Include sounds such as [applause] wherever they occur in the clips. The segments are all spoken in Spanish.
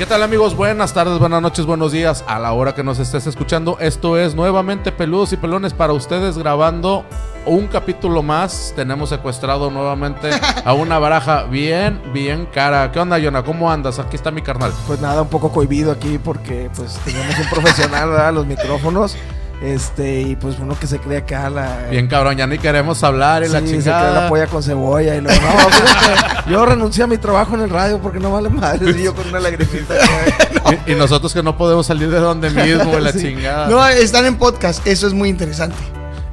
¿Qué tal amigos? Buenas tardes, buenas noches, buenos días. A la hora que nos estés escuchando, esto es nuevamente Peludos y Pelones para ustedes grabando un capítulo más. Tenemos secuestrado nuevamente [laughs] a una baraja bien, bien cara. ¿Qué onda, Yona? ¿Cómo andas? Aquí está mi carnal. Pues nada, un poco cohibido aquí porque pues teníamos un profesional, ¿verdad? Los micrófonos. Este, y pues uno que se cree acá la. Bien cabrón, ya ni queremos hablar y la Sí, se cree chingada. la polla con cebolla y luego, no, fíjate, yo renuncié a mi trabajo en el radio porque no vale madre. Y yo con una lagrimita. [laughs] y, y nosotros que no podemos salir de donde mismo, y la [laughs] Sí. chingada. No, están en podcast, eso es muy interesante.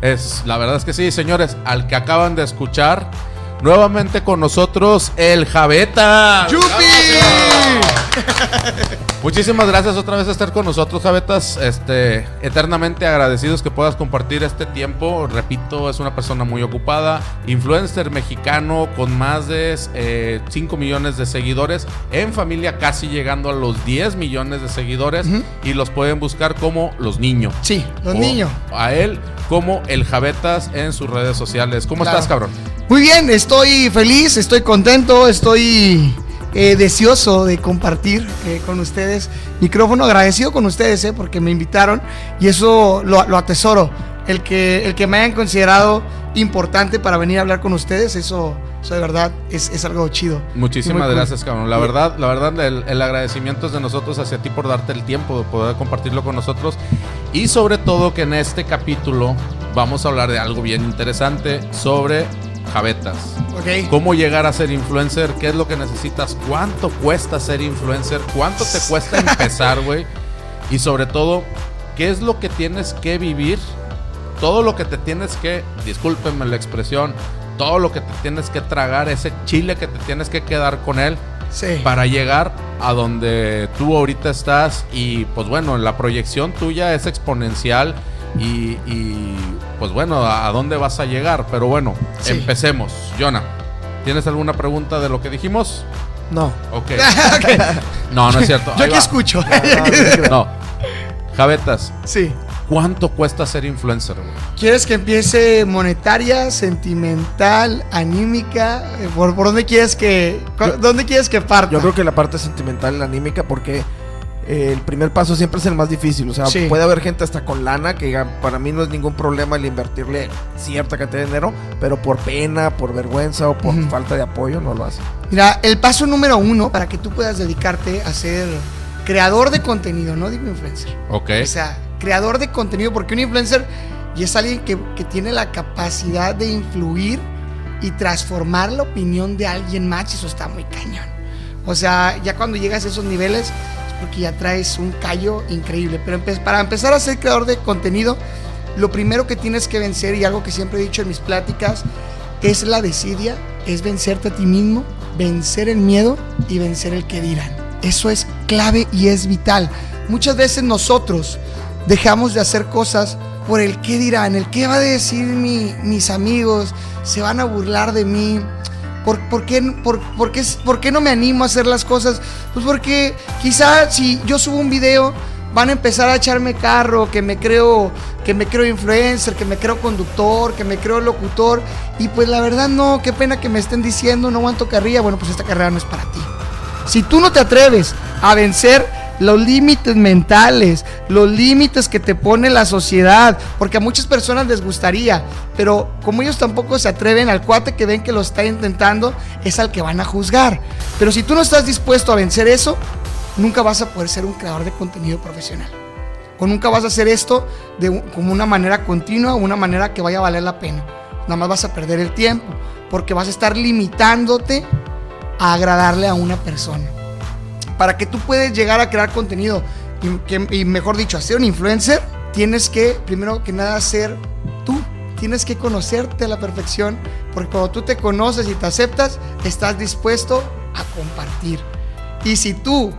Es, la verdad es que sí, señores. Al que acaban de escuchar, nuevamente con nosotros, el Javeta. [laughs] Muchísimas gracias otra vez por estar con nosotros, Javetas. Este, eternamente agradecidos que puedas compartir este tiempo. Repito, es una persona muy ocupada, influencer mexicano con más de 5 millones de seguidores, en familia casi llegando a los 10 millones de seguidores y los pueden buscar como los niños. Sí, los niños. A él como el Javetas en sus redes sociales. ¿Cómo Claro. estás, cabrón? Muy bien, estoy feliz, estoy contento, estoy eh, deseoso de compartir eh, con ustedes. Micrófono agradecido con ustedes, eh, porque me invitaron y eso lo, lo atesoro. El que, el que me hayan considerado importante para venir a hablar con ustedes, eso, eso de verdad es, es algo chido. Muchísimas Muy cool. gracias, cabrón. La verdad, la verdad, el, el agradecimiento es de nosotros hacia ti por darte el tiempo de poder compartirlo con nosotros. Y sobre todo que en este capítulo vamos a hablar de algo bien interesante sobre javetas. Ok. ¿Cómo llegar a ser influencer? ¿Qué es lo que necesitas? ¿Cuánto cuesta ser influencer? ¿Cuánto te [laughs] cuesta empezar, güey? Y sobre todo, ¿qué es lo que tienes que vivir? Todo lo que te tienes que, discúlpenme la expresión, todo lo que te tienes que tragar, ese chile que te tienes que quedar con él Sí. para llegar a donde tú ahorita estás. Y pues bueno, la proyección tuya es exponencial y, y, pues bueno, ¿a a dónde vas a llegar? Pero bueno, Sí. empecemos. Jonah, ¿tienes alguna pregunta de lo que dijimos? No. Ok. [laughs] No, no es cierto. Yo Ahí aquí va. escucho. No. Javetas, sí. ¿cuánto cuesta ser influencer? güey? ¿Quieres que empiece monetaria, sentimental, anímica? ¿Por, por dónde quieres que dónde quieres que parta? Yo creo que la parte sentimental la anímica porque eh, el primer paso siempre es el más difícil. O sea, Sí. puede haber gente hasta con lana que diga, para mí no es ningún problema el invertirle cierta cantidad de dinero, pero por pena, por vergüenza o por falta de apoyo no lo hace. Mira, el paso número uno para que tú puedas dedicarte a ser creador de contenido, no digo influencer. Ok. O sea, creador de contenido, porque un influencer y es alguien que, que tiene la capacidad de influir y transformar la opinión de alguien más, y eso está muy cañón. O sea, ya cuando llegas a esos niveles, es porque ya traes un callo increíble. Pero para empezar a ser creador de contenido, lo primero que tienes que vencer, y algo que siempre he dicho en mis pláticas, es la desidia, es vencerte a ti mismo, vencer el miedo y vencer el que dirán. Eso es clave y es vital. Muchas veces nosotros dejamos de hacer cosas por el qué dirán, el qué va a decir mi- mis amigos, se van a burlar de mí. ¿Por, qué, por, no me animo a hacer las cosas? Pues porque quizá si yo subo un video van a empezar a echarme carro, que me creo que me creo influencer, que me creo conductor, que me creo locutor y pues la verdad no, qué pena que me estén diciendo no aguanto carrera, bueno, pues esta carrera no es para ti. Si tú no te atreves a vencer los límites mentales, los límites que te pone la sociedad, porque a muchas personas les gustaría, pero como ellos tampoco se atreven al cuate que ven que lo está intentando, es al que van a juzgar. Pero si tú no estás dispuesto a vencer eso, nunca vas a poder ser un creador de contenido profesional. O nunca vas a hacer esto de como una manera continua, una manera que vaya a valer la pena. Nada más vas a perder el tiempo, porque vas a estar limitándote a agradarle a una persona. Para que tú puedas llegar a crear contenido y, y mejor dicho, a ser un influencer, tienes que, primero que nada, ser tú. Tienes que conocerte a la perfección, porque cuando tú te conoces y te aceptas, estás dispuesto a compartir. Y si tú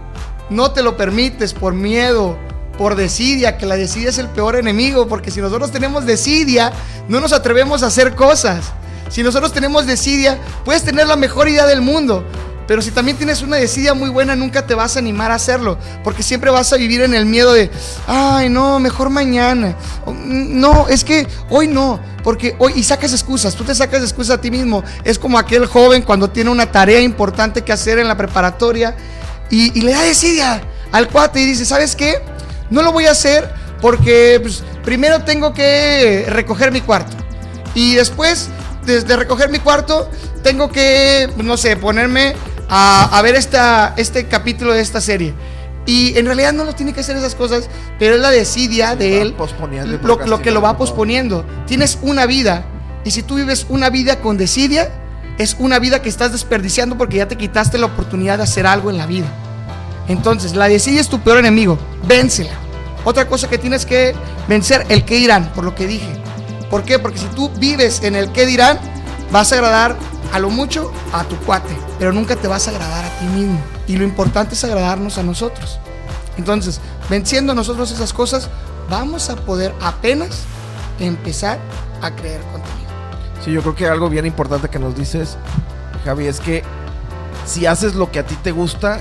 no te lo permites por miedo, por desidia, que la desidia es el peor enemigo, porque si nosotros tenemos desidia, no nos atrevemos a hacer cosas. Si nosotros tenemos desidia, puedes tener la mejor idea del mundo, pero si también tienes una desidia muy buena, nunca te vas a animar a hacerlo, porque siempre vas a vivir en el miedo de, ay, no, mejor mañana. O, "Mm, No, es que hoy no, porque hoy, y sacas excusas, tú te sacas excusas a ti mismo. Es como aquel joven cuando tiene una tarea importante que hacer en la preparatoria Y, le da desidia al cuate y dice, ¿sabes qué? No lo voy a hacer porque pues, primero tengo que recoger mi cuarto. Y después de, de recoger mi cuarto, tengo que, no sé, ponerme a, a ver esta, este capítulo de esta serie. Y en realidad no lo tiene que hacer esas cosas, pero es la desidia de él lo, lo que lo va posponiendo. Tienes una vida y si tú vives una vida con desidia, es una vida que estás desperdiciando porque ya te quitaste la oportunidad de hacer algo en la vida. Entonces, la desidia es tu peor enemigo. Vénsela. Otra cosa que tienes que vencer, el que dirán, por lo que dije. ¿Por qué? Porque si tú vives en el que dirán, vas a agradar a lo mucho a tu cuate, pero nunca te vas a agradar a ti mismo. Y lo importante es agradarnos a nosotros. Entonces, venciendo nosotros esas cosas, vamos a poder apenas empezar a creer contenido. Sí, yo creo que algo bien importante que nos dices, Javi, es que si haces lo que a ti te gusta,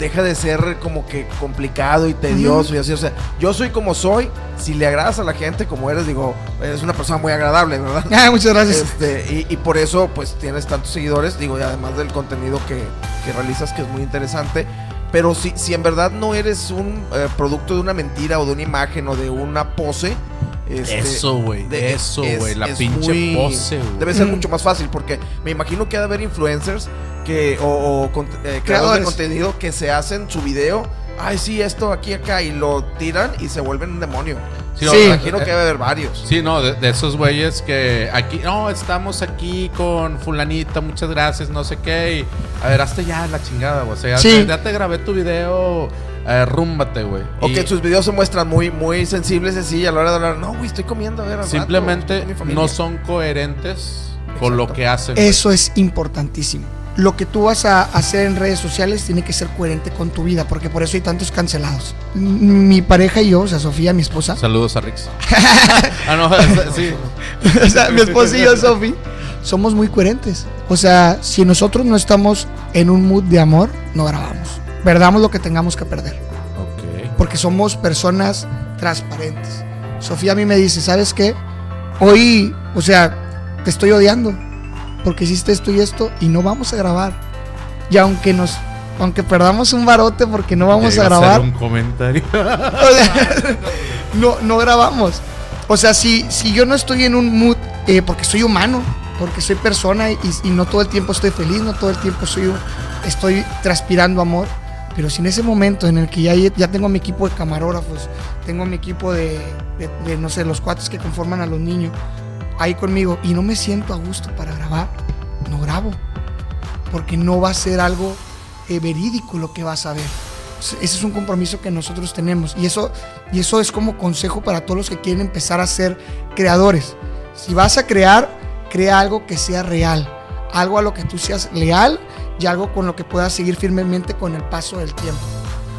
deja de ser como que complicado y tedioso y así. O sea, yo soy como soy. Si le agradas a la gente como eres, digo, eres una persona muy agradable, ¿verdad? [laughs] Ah, muchas gracias. Este, y, y por eso, pues tienes tantos seguidores, digo, y además del contenido que, que realizas, que es muy interesante. Pero si, si en verdad no eres un eh, producto de una mentira o de una imagen o de una pose, este, Eso, güey. de- Eso, es- güey. La es pinche muy- pose, güey. Debe ser Mm. mucho más fácil porque me imagino que ha de haber influencers que o, o cont- eh, creadores de contenido que se hacen su video, ay sí, esto aquí acá y lo tiran y se vuelven un demonio. Sí, Sí. Me imagino que eh, debe haber varios. Sí, no, de, de esos güeyes que aquí, no, estamos aquí con fulanita, muchas gracias, no sé qué, y a ver, hazte ya la chingada, güey. O sea, ya, Sí. te, ya te grabé tu video, eh, rúmbate, güey. O Y que sus videos se muestran muy, muy sensibles así a la hora de hablar. No, güey, estoy comiendo, a ver, rato, simplemente familia". no son coherentes con lo Exacto. que hacen. Eso es importantísimo. Lo que tú vas a hacer en redes sociales tiene que ser coherente con tu vida, porque por eso hay tantos cancelados. Mi pareja y yo, o sea, Sofía, mi esposa, Saludos a Rix. [laughs] ah, no, [laughs] sí. [laughs] o sea, mi esposa y yo, Sofi, somos muy coherentes. O sea, si nosotros no estamos en un mood de amor, no grabamos. Perdamos lo que tengamos que perder. Ok. porque somos personas transparentes. Sofía a mí me dice, ¿sabes qué? Hoy, o sea, te estoy odiando porque hiciste esto y esto y no vamos a grabar. Y aunque nos aunque perdamos un barote porque no vamos a grabar, un comentario. [laughs] o sea, no, no grabamos. O sea, si, si yo no estoy en un mood, eh, porque soy humano, porque soy persona y, y no todo el tiempo estoy feliz, no todo el tiempo soy, estoy transpirando amor, pero si en ese momento en el que ya, ya tengo mi equipo de camarógrafos, tengo mi equipo de, no sé, los cuates que conforman a los niños ahí conmigo y no me siento a gusto para grabar, no grabo, porque no va a ser algo eh, verídico lo que vas a ver. Ese es un compromiso que nosotros tenemos y eso, y eso es como consejo para todos los que quieren empezar a ser creadores. Si vas a crear, crea algo que sea real, algo a lo que tú seas leal y algo con lo que puedas seguir firmemente con el paso del tiempo.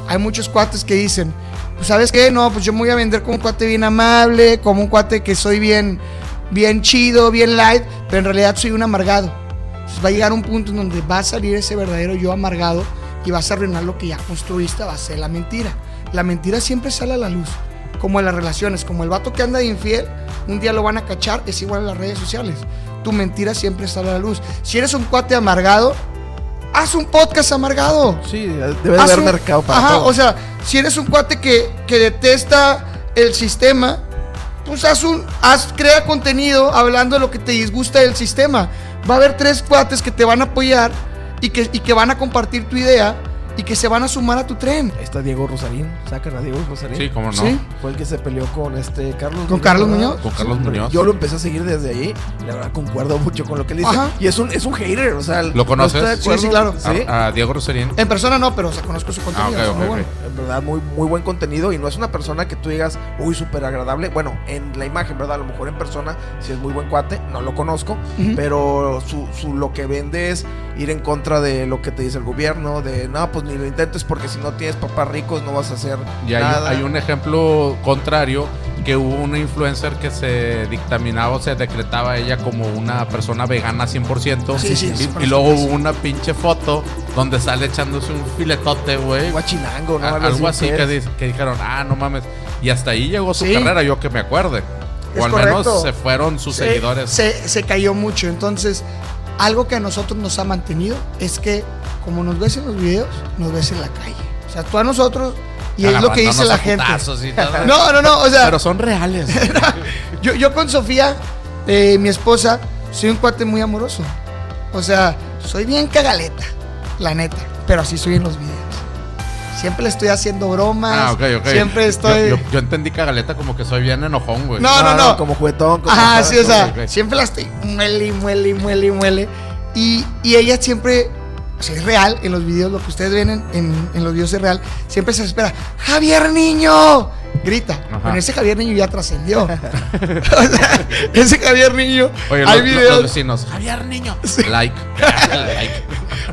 Hay muchos cuates que dicen, pues sabes qué, no, pues yo me voy a vender como un cuate bien amable, como un cuate que soy bien, bien chido, bien light, pero en realidad soy un amargado. Entonces va a llegar un punto en donde va a salir ese verdadero yo amargado y vas a arruinar lo que ya construiste, va a ser la mentira. La mentira siempre sale a la luz, como en las relaciones, como el vato que anda de infiel, un día lo van a cachar, es igual en las redes sociales. Tu mentira siempre sale a la luz. Si eres un cuate amargado, haz un podcast amargado. Sí, debe de haber un- mercado para Ajá, todo. o sea, si eres un cuate que, que detesta el sistema, pues haz un, haz, crea contenido hablando de lo que te disgusta del sistema. Va a haber tres cuates que te van a apoyar y que, y que van a compartir tu idea y que se van a sumar a tu tren. Ahí está Diego Rosarín. Sacan a Diego Rosarín. Sí, cómo no. Sí. Fue el que se peleó con este Carlos ¿Con Carlos. Muñoz? Con Carlos Muñoz. Yo lo empecé a seguir desde ahí. La verdad concuerdo mucho con lo que él dice. Ajá. Y es un, es un hater, o sea. ¿Lo conoces? no Sí, sí, claro. Sí. A, a Diego Roserín. En persona no, pero o sea, conozco su contenido. Ah, ok, es muy bueno. En verdad, muy, muy buen contenido. Y no es una persona que tú digas, uy, súper agradable. Bueno, en la imagen, ¿verdad? A lo mejor en persona, si es muy buen cuate, no lo conozco. Pero su, su- lo que vende es ir en contra de lo que te dice el gobierno. De no, pues ni lo intentes porque si no tienes papás ricos no vas a hacer Y hay, nada. hay un ejemplo contrario que hubo una influencer que se dictaminaba o se decretaba ella como una persona vegana 100%. Sí, sí, y, sí, y luego hubo una pinche foto donde sale echándose un filetote, güey. Guachinango, ¿no? A- Algo así que que, es. di- que dijeron, ah, no mames. Y hasta ahí llegó su carrera, yo que me acuerde. Es O al correcto. menos se fueron sus se, seguidores. Se, se cayó mucho. Entonces, algo que a nosotros nos ha mantenido es que como nos ves en los videos, nos ves en la calle. O sea, tú a nosotros, y es lo que dice la gente. [laughs] No, no, no, o sea, Pero son reales. [laughs] yo, yo con Sofía, eh, mi esposa, soy un cuate muy amoroso. O sea, soy bien cagaleta, la neta, pero así soy en los videos. Siempre le estoy haciendo bromas. Ah, ok, ok. Siempre estoy. Yo, yo entendí cagaleta como que soy bien enojón, güey. No, no, no. Como juguetón. Como Ajá, sí, o sea, siempre la estoy muele y muele y muele y muele. Y, y ella siempre, o sea, es real en los videos, lo que ustedes ven en, en- en los videos es real. Siempre se espera, ¡Javier Niño! Grita. Ajá. Ese Javier Niño ya trascendió. [laughs] o sea, ese Javier Niño. Oye, hay los, videos. los vecinos. Javier Niño. Like. [laughs] like.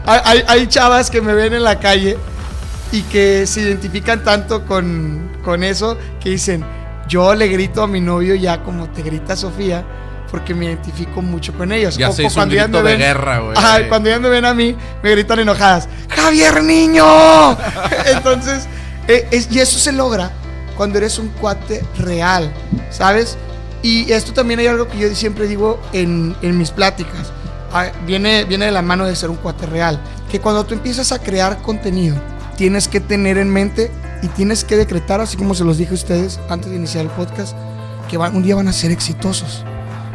hay, hay- hay chavas que me ven en la calle y que se identifican tanto con, con eso que dicen, yo le grito a mi novio ya como te grita Sofía, porque me identifico mucho con ellos. Ya O- se hizo un cuando grito me de ven- guerra, güey. Ajá, cuando ya me ven a mí, me gritan enojadas, ¡Javier Niño! [laughs] Entonces, eh, es- y eso se logra cuando eres un cuate real, ¿sabes? Y esto también hay algo que yo siempre digo en, en mis pláticas. Ah, Viene, viene de la mano de ser un cuate real. Que cuando tú empiezas a crear contenido, tienes que tener en mente y tienes que decretar, así como se los dije a ustedes antes de iniciar el podcast, que van- un día van a ser exitosos.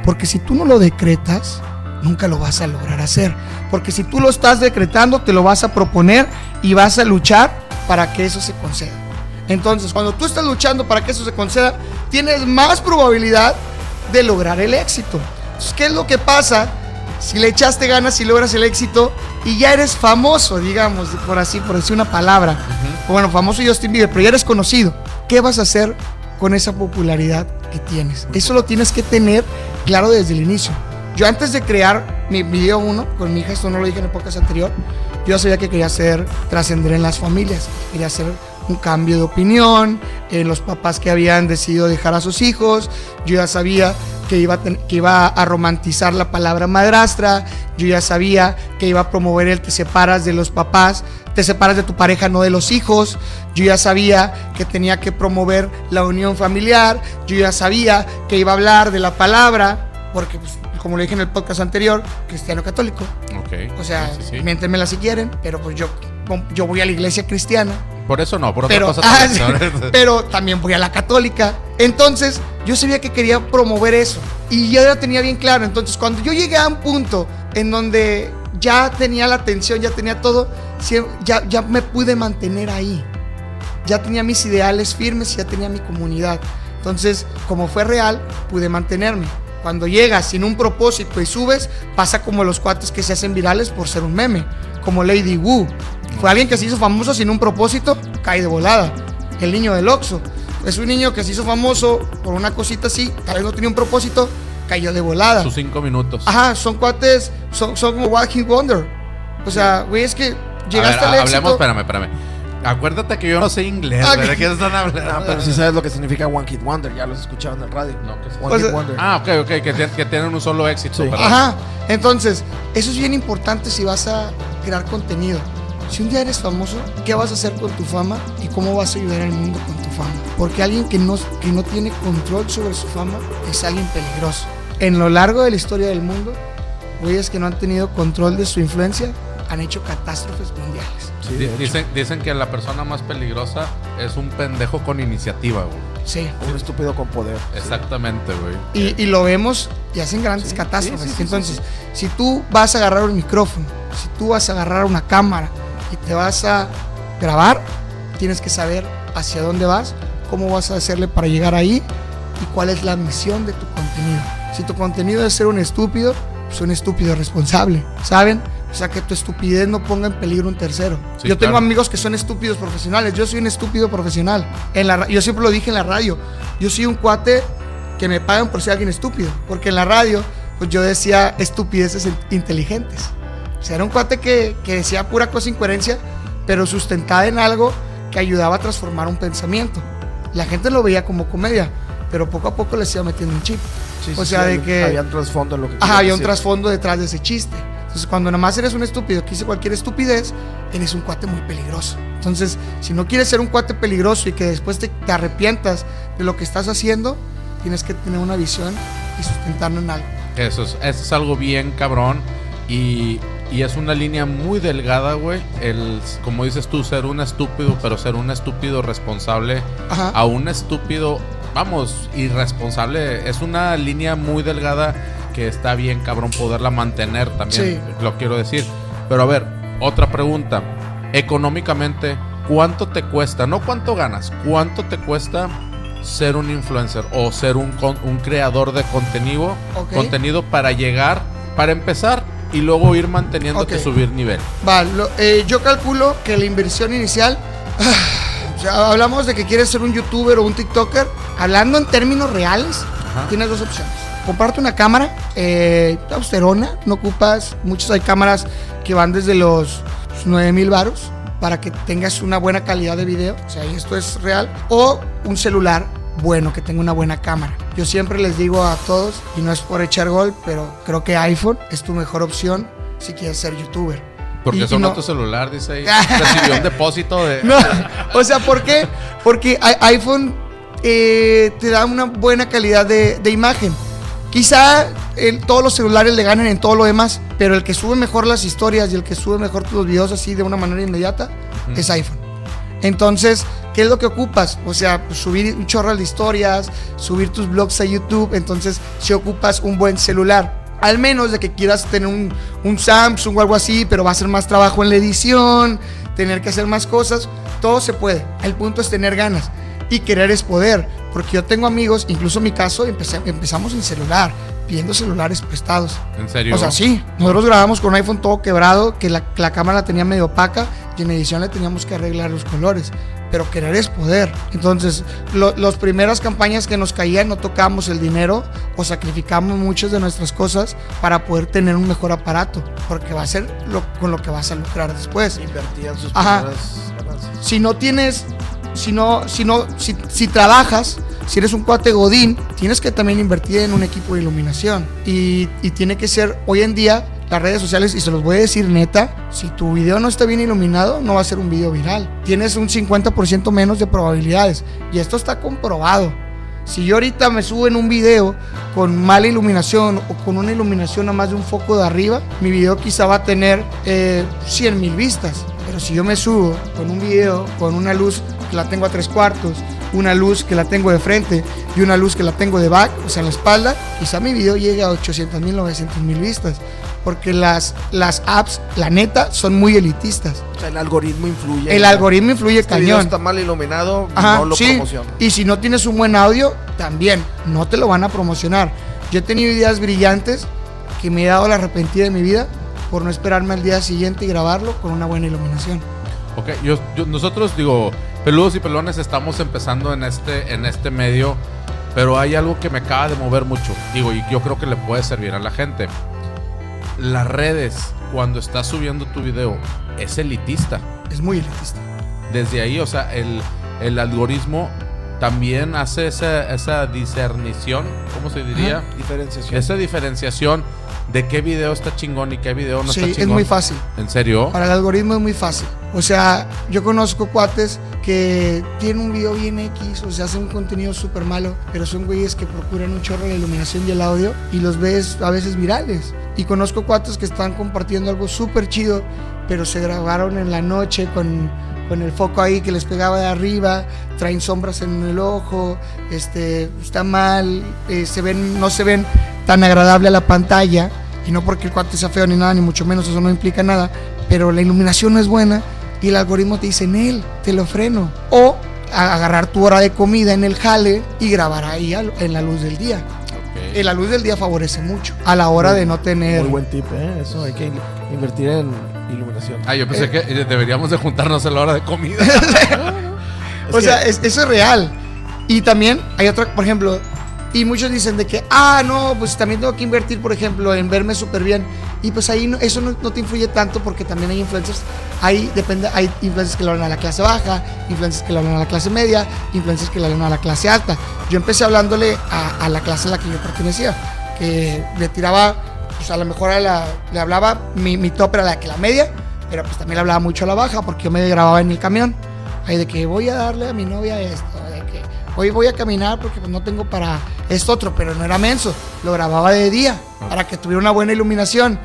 Porque si tú no lo decretas, nunca lo vas a lograr hacer. Porque si tú lo estás decretando, te lo vas a proponer y vas a luchar para que eso se conceda. Entonces, cuando tú estás luchando para que eso se conceda, tienes más probabilidad de lograr el éxito. Entonces, ¿qué es lo que pasa si le echaste ganas y logras el éxito y ya eres famoso, digamos, por así, por decir una palabra? Bueno, famoso Justin Bieber, pero ya eres conocido. ¿Qué vas a hacer con esa popularidad tienes? Eso lo tienes que tener claro desde el inicio. Yo antes de crear mi video 1 con mi hija, esto no lo dije en el podcast anterior, yo sabía que quería hacer trascender en las familias, quería hacer un cambio de opinión en los papás que habían decidido dejar a sus hijos, yo ya sabía que iba, que iba a romantizar la palabra madrastra, yo ya sabía que iba a promover el te separas de los papás, te separas de tu pareja, no de los hijos, yo ya sabía que tenía que promover la unión familiar, yo ya sabía que iba a hablar de la palabra, porque pues, como lo dije en el podcast anterior, cristiano católico, Ok. o sea, Sí, sí, miéntenmela si quieren, pero pues yo, yo voy a la iglesia cristiana, Por eso no, por otra pero, cosa ah, también. [laughs] sí, pero también voy a la católica. Entonces, yo sabía que quería promover eso. Y yo ya tenía bien claro. Entonces, cuando yo llegué a un punto en donde ya tenía la atención, ya tenía todo, ya, ya me pude mantener ahí. Ya tenía mis ideales firmes, ya tenía mi comunidad. Entonces, como fue real, pude mantenerme. Cuando llegas sin un propósito y subes, pasa como los cuates que se hacen virales por ser un meme, como Lady Wu. Fue alguien que se hizo famoso sin un propósito, cae de volada. El niño del Oxxo. Es un niño que se hizo famoso por una cosita así, tal vez no tenía un propósito, cayó de volada. Sus cinco minutos. Ajá, son cuates, son, son como Walking Wonder. O sea, güey, es que A llegaste ver, al éxito. hablemos, espérame, espérame. Acuérdate que yo no sé inglés, Ah. ¿De qué están hablando? No, pero sí sabes lo que significa One Kid Wonder. Ya lo has escuchado en el radio. No, que sí. One sea- Wonder. Ah, ok, ok, que, tien- que tienen un solo éxito. Ajá. Entonces, eso es bien importante si vas a crear contenido. Si un día eres famoso, ¿qué vas a hacer con tu fama y cómo vas a ayudar al mundo con tu fama? Porque alguien que no, que no tiene control sobre su fama es alguien peligroso. En lo largo de la historia del mundo, güeyes que no han tenido control de su influencia han hecho catástrofes mundiales. Sí, dicen, dicen que la persona más peligrosa es un pendejo con iniciativa, güey. Sí. Un estúpido con poder. Exactamente, güey. Y, y lo vemos y hacen grandes catástrofes. Entonces, si tú vas a agarrar un micrófono, si tú vas a agarrar una cámara y te vas a grabar, tienes que saber hacia dónde vas, cómo vas a hacerle para llegar ahí y cuál es la misión de tu contenido. Si tu contenido es ser un estúpido, pues un estúpido responsable, ¿saben? O sea, que tu estupidez no ponga en peligro un tercero. Sí, yo tengo claro. amigos que son estúpidos profesionales. Yo soy un estúpido profesional. En la, yo siempre lo dije en la radio. Yo soy un cuate que me pagan por ser alguien estúpido. Porque en la radio, pues yo decía estupideces in- inteligentes. O sea, era un cuate que, que decía pura cosa incoherencia, pero sustentada en algo que ayudaba a transformar un pensamiento. La gente lo veía como comedia, pero poco a poco les iba metiendo un chip. Sí, sí, o sí, sea, de había- que... Había un trasfondo en lo que Ajá, había un decir. trasfondo detrás de ese chiste. Entonces, cuando nada más eres un estúpido que dice cualquier estupidez, eres un cuate muy peligroso. Entonces, si no quieres ser un cuate peligroso y que después te, te arrepientas de lo que estás haciendo, tienes que tener una visión y sustentarlo en algo. Eso es, eso es algo bien cabrón. Y Y es una línea muy delgada, güey. El, como dices tú, ser un estúpido, pero ser un estúpido responsable Ajá. a un estúpido, vamos, irresponsable. Es una línea muy delgada que está bien, cabrón, poderla mantener también, Sí. lo quiero decir. Pero a ver, otra pregunta. Económicamente, ¿cuánto te cuesta? No cuánto ganas, ¿cuánto te cuesta ser un influencer o ser un, con- un creador de contenido, contenido para llegar, para empezar y luego ir manteniéndote Ok. subir nivel? Va, lo- eh, yo calculo que la inversión inicial, [sighs] o sea, hablamos de que quieres ser un youtuber o un tiktoker, hablando en términos reales, Ajá. tienes dos opciones. Comparte una cámara, eh, austerona, no ocupas, muchas hay cámaras que van desde los 9 mil varos para que tengas una buena calidad de video, o sea, esto es real, o un celular bueno, que tenga una buena cámara. Yo siempre les digo a todos, y no es por echar gol, pero creo que iPhone es tu mejor opción si quieres ser youtuber. Porque sonó no- tu celular, dice ahí. [laughs] Recibió un depósito de... No, o sea, ¿por qué? Porque iPhone eh, te da una buena calidad de, de imagen. Quizá todos los celulares le ganen en todo lo demás, pero el que sube mejor las historias y el que sube mejor los videos así de una manera inmediata es iPhone. Entonces, ¿qué es lo que ocupas? O sea, pues, subir un chorro de historias, subir tus blogs a YouTube. Entonces, si ocupas un buen celular, al menos de que quieras tener un, un Samsung o algo así, pero va a ser más trabajo en la edición, tener que hacer más cosas, todo se puede. El punto es tener ganas. Y querer es poder. Porque yo tengo amigos, incluso en mi caso, empecé- empezamos en celular, pidiendo celulares prestados. ¿En serio? O sea, sí. Nosotros grabamos con un iPhone todo quebrado, que la, la cámara la tenía medio opaca y en edición le teníamos que arreglar los colores. Pero querer es poder. Entonces, lo- las primeras campañas que nos caían no tocábamos el dinero o sacrificamos muchas de nuestras cosas para poder tener un mejor aparato. Porque va a ser lo, con lo que vas a lucrar después. Invertían sus Ajá. Si no tienes, si no, si no, si, trabajas, si eres un cuate godín, tienes que también invertir en un equipo de iluminación. Y, y tiene que ser, hoy en día, las redes sociales, y se los voy a decir neta, si tu video no está bien iluminado, no va a ser un video viral. Tienes un 50% menos de probabilidades. Y esto está comprobado. Si yo ahorita me subo en un video con mala iluminación o con una iluminación a más de un foco de arriba, mi video quizá va a tener eh, 100 mil vistas. Pero si yo me subo con un video con una luz que la tengo a tres cuartos, una luz que la tengo de frente y una luz que la tengo de back, o sea, en la espalda, quizá mi video llegue a 800 mil, 900 mil vistas. Porque las, las apps, la neta, son muy elitistas. O sea, el algoritmo influye. El algoritmo influye Este video cañón. está mal iluminado, Ajá, no lo sí. promociona. Y si no tienes un buen audio, también no te lo van a promocionar. Yo he tenido ideas brillantes que me he dado la arrepentida de mi vida por no esperarme al día siguiente y grabarlo con una buena iluminación. Ok, yo, yo- nosotros digo, peludos y pelones estamos empezando en este, en este medio, pero hay algo que me acaba de mover mucho. Digo, y yo creo que le puede servir a la gente. Las redes, cuando estás subiendo tu video, es elitista. Es muy elitista. Desde ahí, o sea, el, el algoritmo también hace esa, esa discernición, ¿cómo se diría? Diferenciación. Esa diferenciación de qué video está chingón y qué video no sí, está es chingón. muy fácil. ¿En serio? Para el algoritmo es muy fácil. O sea, yo conozco cuates que tienen un video bien X, o sea, hacen un contenido súper malo, pero son güeyes que procuran un chorro la iluminación y el audio y los ves a veces virales. Y conozco cuates que están compartiendo algo súper chido, pero se grabaron en la noche con, con el foco ahí que les pegaba de arriba, traen sombras en el ojo, este, está mal, eh, se ven, no se ven tan agradable a la pantalla. Y no porque el cuate sea feo ni nada, ni mucho menos, eso no implica nada. Pero la iluminación no es buena y el algoritmo te dice, en él, te lo freno. O a- agarrar tu hora de comida en el jale y grabar ahí en la luz del día. Ok. En la luz del día favorece mucho a la hora de no tener... Muy buen tip, ¿eh? Eso hay que in- invertir en iluminación. Ah, yo pensé que eh, deberíamos de juntarnos a la hora de comida. [laughs] O sea, es- eso es real. Y también hay otra, por ejemplo, y muchos dicen de que, ah, no, pues también tengo que invertir, por ejemplo, en verme súper bien. Y pues ahí no- eso no, no te influye tanto porque también hay influencers, ahí depende, hay influencers que lo hablan a la clase baja, influencers que lo hablan a la clase media, influencers que lo hablan a la clase alta. Yo empecé hablándole a, a la clase a la que yo pertenecía, que le tiraba, pues a lo mejor a la- le hablaba, mi, mi top era la que la media, pero pues también le hablaba mucho a la baja porque yo me grababa en el camión. Ahí de que voy a darle a mi novia esto, de que hoy voy a caminar porque pues, no tengo para esto otro, pero no era menso, lo grababa de día para que tuviera una buena iluminación.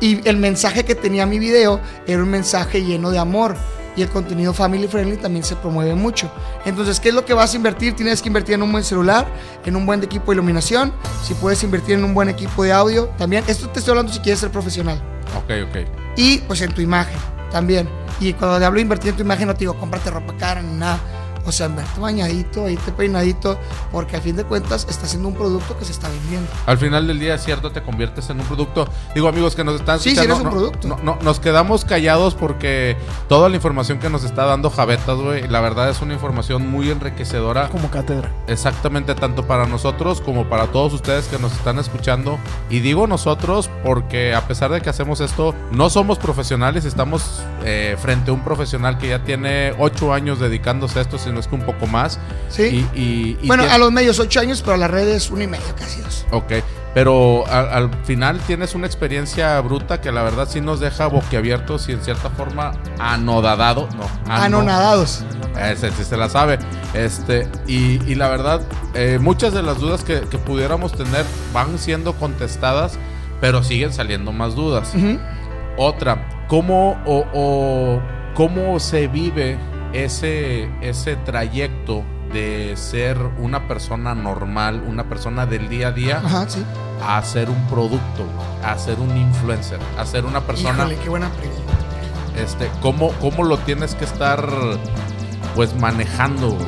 Y el mensaje que tenía mi video era un mensaje lleno de amor. Y el contenido family friendly también se promueve mucho. Entonces, ¿qué es lo que vas a invertir? Tienes que invertir en un buen celular, en un buen equipo de iluminación. Si puedes invertir en un buen equipo de audio, también. Esto te estoy hablando si quieres ser profesional. Ok, ok. Y pues en tu imagen también. Y cuando te hablo de invertir en tu imagen, no te digo cómprate ropa cara ni nada. O sea, verte bañadito, te peinadito, porque al fin de cuentas está haciendo un producto que se está vendiendo. Al final del día, cierto, te conviertes en un producto. Digo, amigos que nos están sí, escuchando. Sí, eres un producto. No, no, nos quedamos callados porque toda la información que nos está dando Javetas, güey, la verdad es una información muy enriquecedora. Como cátedra. Exactamente, tanto para nosotros como para todos ustedes que nos están escuchando. Y digo nosotros porque a pesar de que hacemos esto, no somos profesionales, estamos eh, frente a un profesional que ya tiene ocho años dedicándose a esto, no es que un poco más. Sí. Y, bueno, a los medios ocho años, pero a las redes uno y medio, casi dos. Ok. Pero al, final tienes una experiencia bruta que la verdad sí nos deja boquiabiertos y en cierta forma anodadado. No, anonadados. Ese sí se la sabe. Este, y, la verdad, eh, muchas de las dudas que, pudiéramos tener van siendo contestadas, pero siguen saliendo más dudas. Otra, ¿cómo o cómo se vive ese, ese trayecto de ser una persona normal, una persona del día a día, a ser un producto, a ser un influencer, a ser una persona. Híjole, qué buena pregunta. Este, ¿cómo, ¿Cómo lo tienes que estar pues manejando,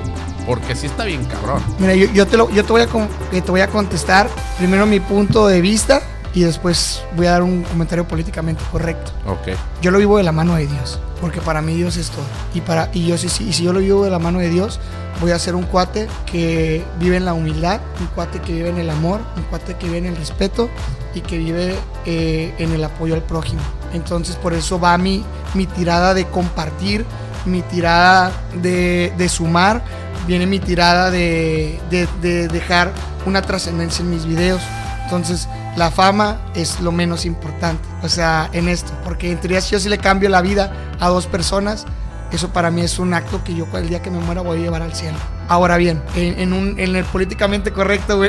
Porque sí está bien cabrón. Mira, yo, te, lo, yo te, voy a, te voy a contestar primero mi punto de vista y después voy a dar un comentario políticamente correcto. Ok. Yo lo vivo de la mano de Dios, porque para mí Dios es todo. Y, para, y, yo, si, y si yo lo vivo de la mano de Dios, voy a ser un cuate que vive en la humildad, un cuate que vive en el amor, un cuate que vive en el respeto y que vive eh, en el apoyo al prójimo. Entonces por eso va mi, mi tirada de compartir, mi tirada de, de sumar, viene mi tirada de, de dejar una trascendencia en mis videos. Entonces, la fama es lo menos importante, o sea, en esto, porque en teoría si yo sí le cambio la vida a dos personas, eso para mí es un acto que yo el día que me muera voy a llevar al cielo. Ahora bien, en, un, en el políticamente correcto,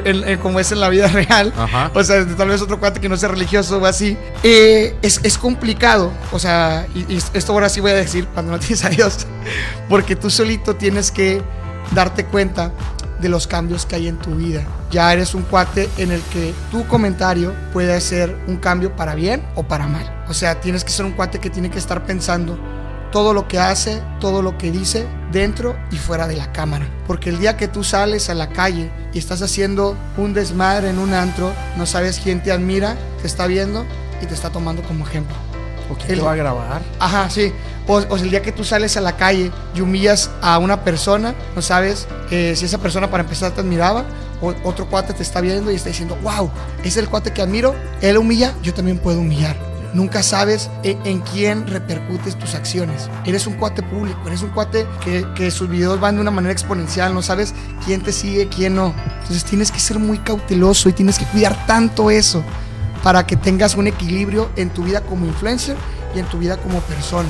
como es en la vida [laughs] real, o sea, tal vez otro cuate que no sea religioso o así, eh, es, es, complicado. O sea, y, y, esto ahora sí voy a decir cuando no [laughs] tienes a Dios, porque tú solito tienes que darte cuenta de los cambios que hay en tu vida. Ya eres un cuate en el que tu comentario puede ser un cambio para bien o para mal. O sea, tienes que ser un cuate que tiene que estar pensando todo lo que hace, todo lo que dice dentro y fuera de la cámara. Porque el día que tú sales a la calle y estás haciendo un desmadre en un antro, no sabes quién te admira, te está viendo y te está tomando como ejemplo. ¿O quién te va a grabar? Ajá, sí. O, el día que tú sales a la calle y humillas a una persona, no sabes eh, si esa persona para empezar te admiraba o otro cuate te está viendo y está diciendo, wow, es el cuate que admiro, él humilla, yo también puedo humillar. Nunca sabes en, quién repercutes tus acciones. Eres un cuate público, eres un cuate que, que, sus videos van de una manera exponencial, no sabes quién te sigue, quién no. Entonces tienes que ser muy cauteloso y tienes que cuidar tanto eso para que tengas un equilibrio en tu vida como influencer y en tu vida como persona.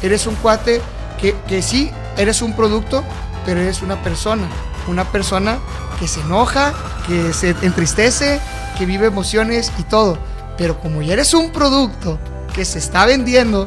Eres un cuate que, que sí, eres un producto, pero eres una persona. Una persona que se enoja, que se entristece, que vive emociones y todo. Pero como ya eres un producto que se está vendiendo,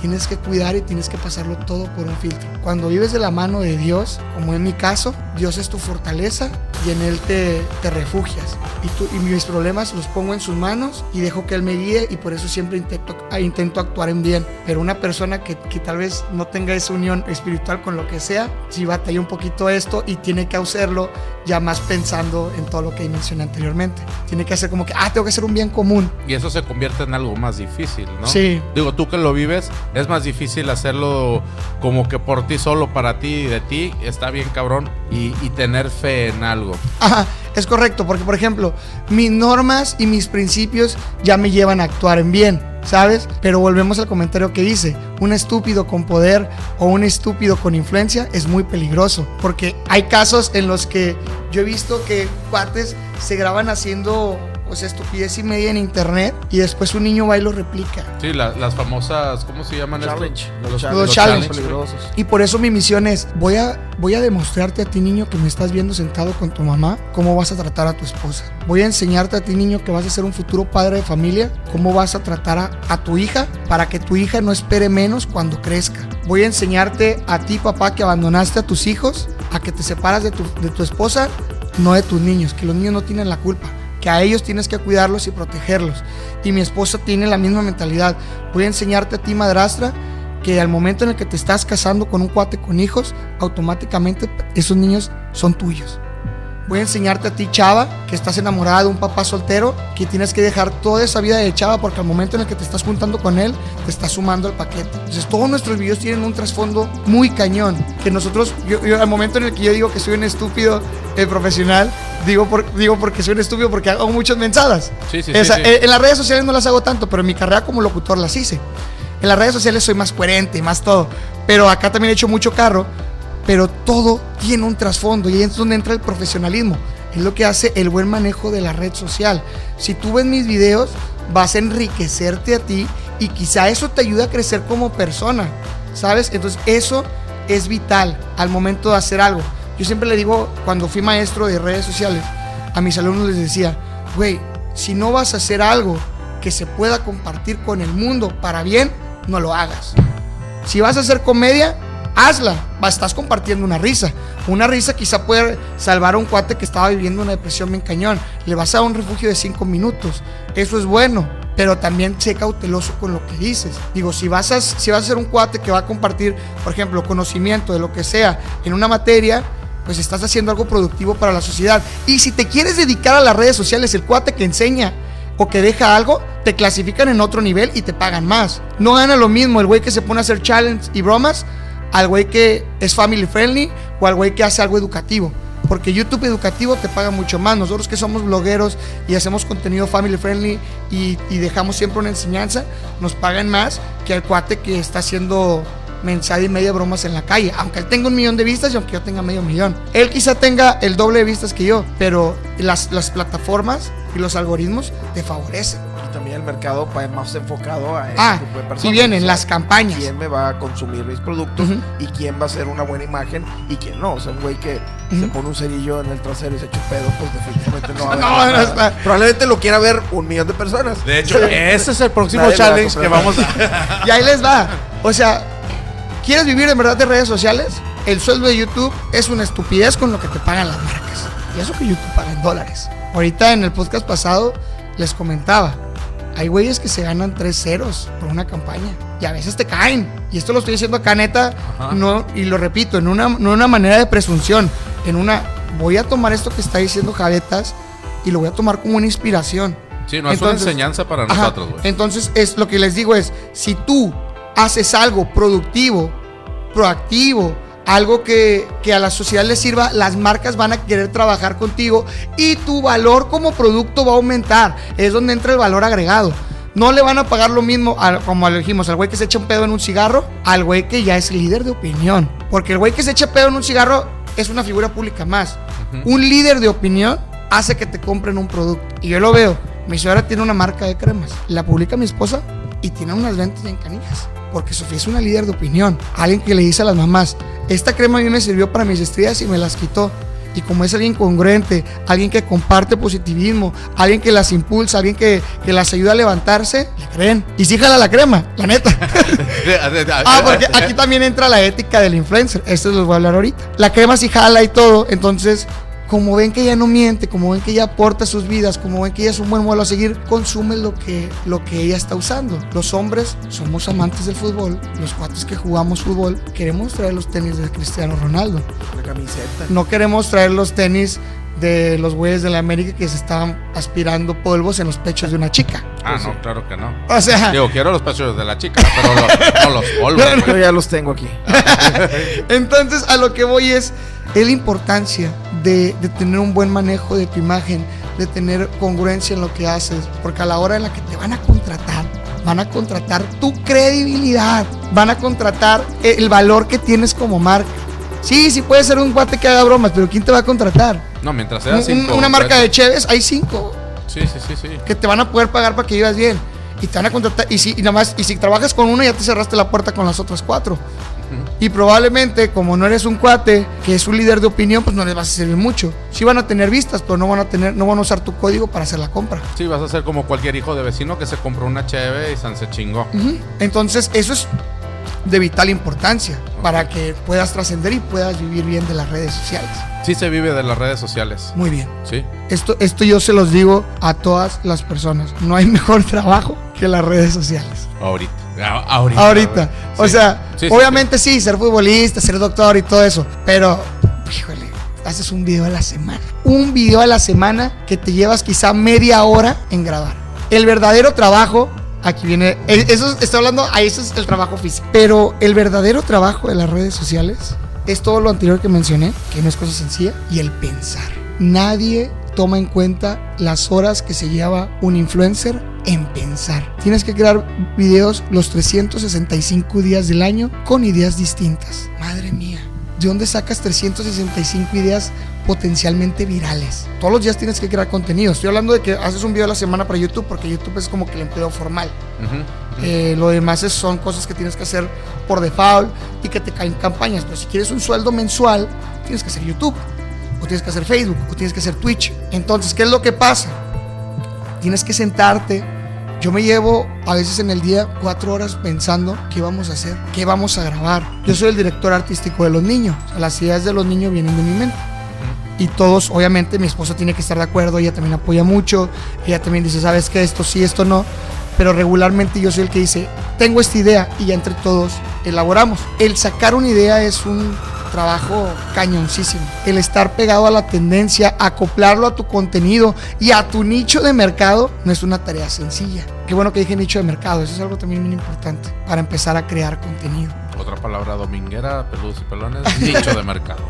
tienes que cuidar y tienes que pasarlo todo por un filtro. Cuando vives de la mano de Dios, como en mi caso, Dios es tu fortaleza y en Él te, te refugias. Y, tú, y mis problemas los pongo en sus manos y dejo que Él me guíe y por eso siempre intento, actuar en bien. Pero una persona que, que tal vez no tenga esa unión espiritual con lo que sea, si batalla un poquito esto y tiene que hacerlo ya más pensando en todo lo que mencioné anteriormente. Tiene que hacer como que, ah, tengo que hacer un bien común. Y eso se convierte en algo más difícil, ¿no? Sí. Digo, tú que lo vives, es más difícil hacerlo como que por ti solo, para ti y de ti, está bien cabrón, y, y tener fe en algo. Ajá, es correcto, porque por ejemplo, mis normas y mis principios ya me llevan a actuar en bien. ¿sabes? Pero volvemos al comentario que hice. Un estúpido con poder o un estúpido con influencia es muy peligroso. Porque hay casos en los que yo he visto que cuates se graban haciendo pues estupidez y media en internet y después un niño va y lo replica. Sí, la- las famosas, ¿cómo se llaman? Challenge. Los, Los challenge. challenge. peligrosos. Y por eso mi misión es, voy a, voy a demostrarte a ti niño que me estás viendo sentado con tu mamá, cómo vas a tratar a tu esposa. Voy a enseñarte a ti niño que vas a ser un futuro padre de familia, cómo vas a tratar a, a tu hija para que tu hija no espere menos cuando crezca. Voy a enseñarte a ti papá que abandonaste a tus hijos, a que te separas de tu, de tu esposa, no de tus niños, que los niños no tienen la culpa. Que a ellos tienes que cuidarlos y protegerlos. Y mi esposa tiene la misma mentalidad. Voy a enseñarte a ti, madrastra, que al momento en el que te estás casando con un cuate con hijos, automáticamente esos niños son tuyos. Voy a enseñarte a ti, chava, que estás enamorada de un papá soltero, que tienes que dejar toda esa vida de chava porque al momento en el que te estás juntando con él, te estás sumando al paquete. Entonces, todos nuestros videos tienen un trasfondo muy cañón. Que nosotros, yo, yo, al momento en el que yo digo que soy un estúpido eh, profesional, digo, por, digo porque soy un estúpido porque hago muchas mensadas. Sí, sí, Esa- sí, sí. eh, En las redes sociales no las hago tanto, pero en mi carrera como locutor las hice. En las redes sociales soy más coherente y más todo. Pero acá también he hecho mucho carro. Pero todo tiene un trasfondo y es donde entra el profesionalismo. Es lo que hace el buen manejo de la red social. Si tú ves mis videos, vas a enriquecerte a ti y quizá eso te ayuda a crecer como persona. ¿Sabes? Entonces eso es vital al momento de hacer algo. Yo siempre le digo, cuando fui maestro de redes sociales, a mis alumnos les decía, güey, si no vas a hacer algo que se pueda compartir con el mundo para bien, no lo hagas. Si vas a hacer comedia, hazla. Estás compartiendo una risa. Una risa quizá puede salvar a un cuate que estaba viviendo una depresión bien cañón. Le vas a dar un refugio de cinco minutos. Eso es bueno. Pero también sé cauteloso con lo que dices. Digo, si vas, a, si vas a ser un cuate que va a compartir, por ejemplo, conocimiento de lo que sea en una materia, pues estás haciendo algo productivo para la sociedad. Y si te quieres dedicar a las redes sociales, el cuate que enseña o que deja algo, te clasifican en otro nivel y te pagan más. No gana lo mismo el güey que se pone a hacer challenge y bromas al güey que es family friendly o al güey que hace algo educativo. Porque YouTube educativo te paga mucho más. Nosotros que somos blogueros y hacemos contenido family friendly y, dejamos siempre una enseñanza, nos pagan más que el cuate que está haciendo mensaje y media bromas en la calle. Aunque él tenga un millón de vistas y aunque yo tenga medio millón. Él quizá tenga el doble de vistas que yo, pero las, las plataformas y los algoritmos te favorecen. También el mercado va más enfocado a ese Ah, tipo de personas. si vienen O sea, las campañas. quién me va a consumir mis productos y quién va a hacer una buena imagen y quién no. O sea, un güey que se pone un cerillo en el trasero y se echa un pedo, pues definitivamente no va a ver [laughs] No, no está- Probablemente lo quiera ver un millón de personas. De hecho, ese es el próximo Nadie va challenge que vamos a. [laughs] Y ahí les va. O sea, ¿quieres vivir en verdad de redes sociales? El sueldo de YouTube es una estupidez con lo que te pagan las marcas. Y eso que YouTube paga en dólares. Ahorita en el podcast pasado les comentaba. Hay güeyes que se ganan tres ceros por una campaña. Y a veces te caen. Y esto lo estoy diciendo acá neta. Ajá. No, y lo repito, en una, no en una manera de presunción. En una, voy a tomar esto que está diciendo Javetas y lo voy a tomar como una inspiración. Sí, no es Entonces- una enseñanza para Ajá. nosotros, güey. Entonces, es lo que les digo es, si tú haces algo productivo, proactivo, algo que, que a la sociedad le sirva, las marcas van a querer trabajar contigo y tu valor como producto va a aumentar. Es donde entra el valor agregado. No le van a pagar lo mismo, como le dijimos, al güey que se echa un pedo en un cigarro, al güey que ya es líder de opinión. Porque el güey que se echa pedo en un cigarro es una figura pública más. Un líder de opinión hace que te compren un producto. Y yo lo veo. Mi suegra tiene una marca de cremas. La publica mi esposa y tiene unas ventas en canijas. Porque Sofía es una líder de opinión. Alguien que le dice a las mamás, esta crema a mí me sirvió para mis estrías y me las quitó. Y como es alguien congruente, alguien que comparte positivismo, alguien que las impulsa, alguien que, que las ayuda a levantarse, le creen. Y sí jala la crema, la neta. [laughs] Ah, porque aquí también entra la ética del influencer. Esto les voy a hablar ahorita. La crema sí jala y todo. Entonces, como ven que ella no miente, como ven que ella aporta sus vidas, como ven que ella es un buen modelo a seguir, consume lo que, lo que ella está usando. Los hombres somos amantes del fútbol. Los cuates que jugamos fútbol queremos traer los tenis de Cristiano Ronaldo. La camiseta. No queremos traer los tenis de los güeyes de la América que se estaban aspirando polvos en los pechos de una chica. Ah, no, claro que no. O sea, Digo, quiero los pechos de la chica, pero lo- no los [laughs] polvos. Yo ya los tengo aquí. [laughs] Entonces, a lo que voy es, es la importancia de, de tener un buen manejo de tu imagen, de tener congruencia en lo que haces, porque a la hora en la que te van a contratar, van a contratar tu credibilidad, van a contratar el valor que tienes como marca. Sí, sí puede ser un guate que haga bromas, pero ¿quién te va a contratar? No, mientras sea Un- cinco. una marca de Cheves, hay cinco. Sí, sí, sí, sí. que te van a poder pagar para que vivas bien. Y te van a contratar. Y si, y nada más, y si trabajas con uno, ya te cerraste la puerta con las otras cuatro. Y probablemente, como no eres un cuate que es un líder de opinión, pues no les vas a servir mucho. Sí van a tener vistas, pero no van a tener, no van a usar tu código para hacer la compra. Sí, vas a ser como cualquier hijo de vecino que se compró una cheve y se chingó. Entonces, eso es de vital importancia para que puedas trascender y puedas vivir bien de las redes sociales. Sí se vive de las redes sociales. Muy bien. Sí. Esto, esto yo se los digo a todas las personas. No hay [laughs] mejor trabajo que las redes sociales. Ahorita. A- ahorita. Ahorita. O Sí. sea, Sí, sí, obviamente sí. ser futbolista, ser doctor y todo eso. Pero, híjole, haces un video a la semana. Un video a la semana que te llevas quizá media hora en grabar. El verdadero trabajo, aquí viene, eso está hablando, a eso es el trabajo físico. Pero el verdadero trabajo de las redes sociales es todo lo anterior que mencioné, que no es cosa sencilla, y el pensar. Nadie toma en cuenta las horas que se lleva un influencer en pensar. Tienes que crear videos los 365 días del año con ideas distintas. Madre mía, ¿de dónde sacas 365 ideas potencialmente virales? Todos los días tienes que crear contenido. Estoy hablando de que haces un video a la semana para YouTube porque YouTube es como que el empleo formal. Eh, lo demás es- son cosas que tienes que hacer por default y que te caen campañas. Pero si quieres un sueldo mensual, tienes que hacer YouTube, o tienes que hacer Facebook, o tienes que hacer Twitch. Entonces, ¿qué es lo que pasa? Tienes que sentarte. Yo me llevo a veces en el día cuatro horas pensando qué vamos a hacer, qué vamos a grabar. Yo soy el director artístico de los niños. O sea, las ideas de los niños vienen de mi mente. Y todos, obviamente, mi esposa tiene que estar de acuerdo, ella también apoya mucho, ella también dice, ¿sabes qué? Esto sí, esto no. Pero regularmente yo soy el que dice, tengo esta idea y ya entre todos elaboramos. El sacar una idea es un trabajo cañoncísimo. El estar pegado a la tendencia, acoplarlo a tu contenido y a tu nicho de mercado no es una tarea sencilla. Qué bueno que dije nicho de mercado, eso es algo también muy importante para empezar a crear contenido. Otra palabra dominguera, peludos y pelones, [laughs] nicho de mercado.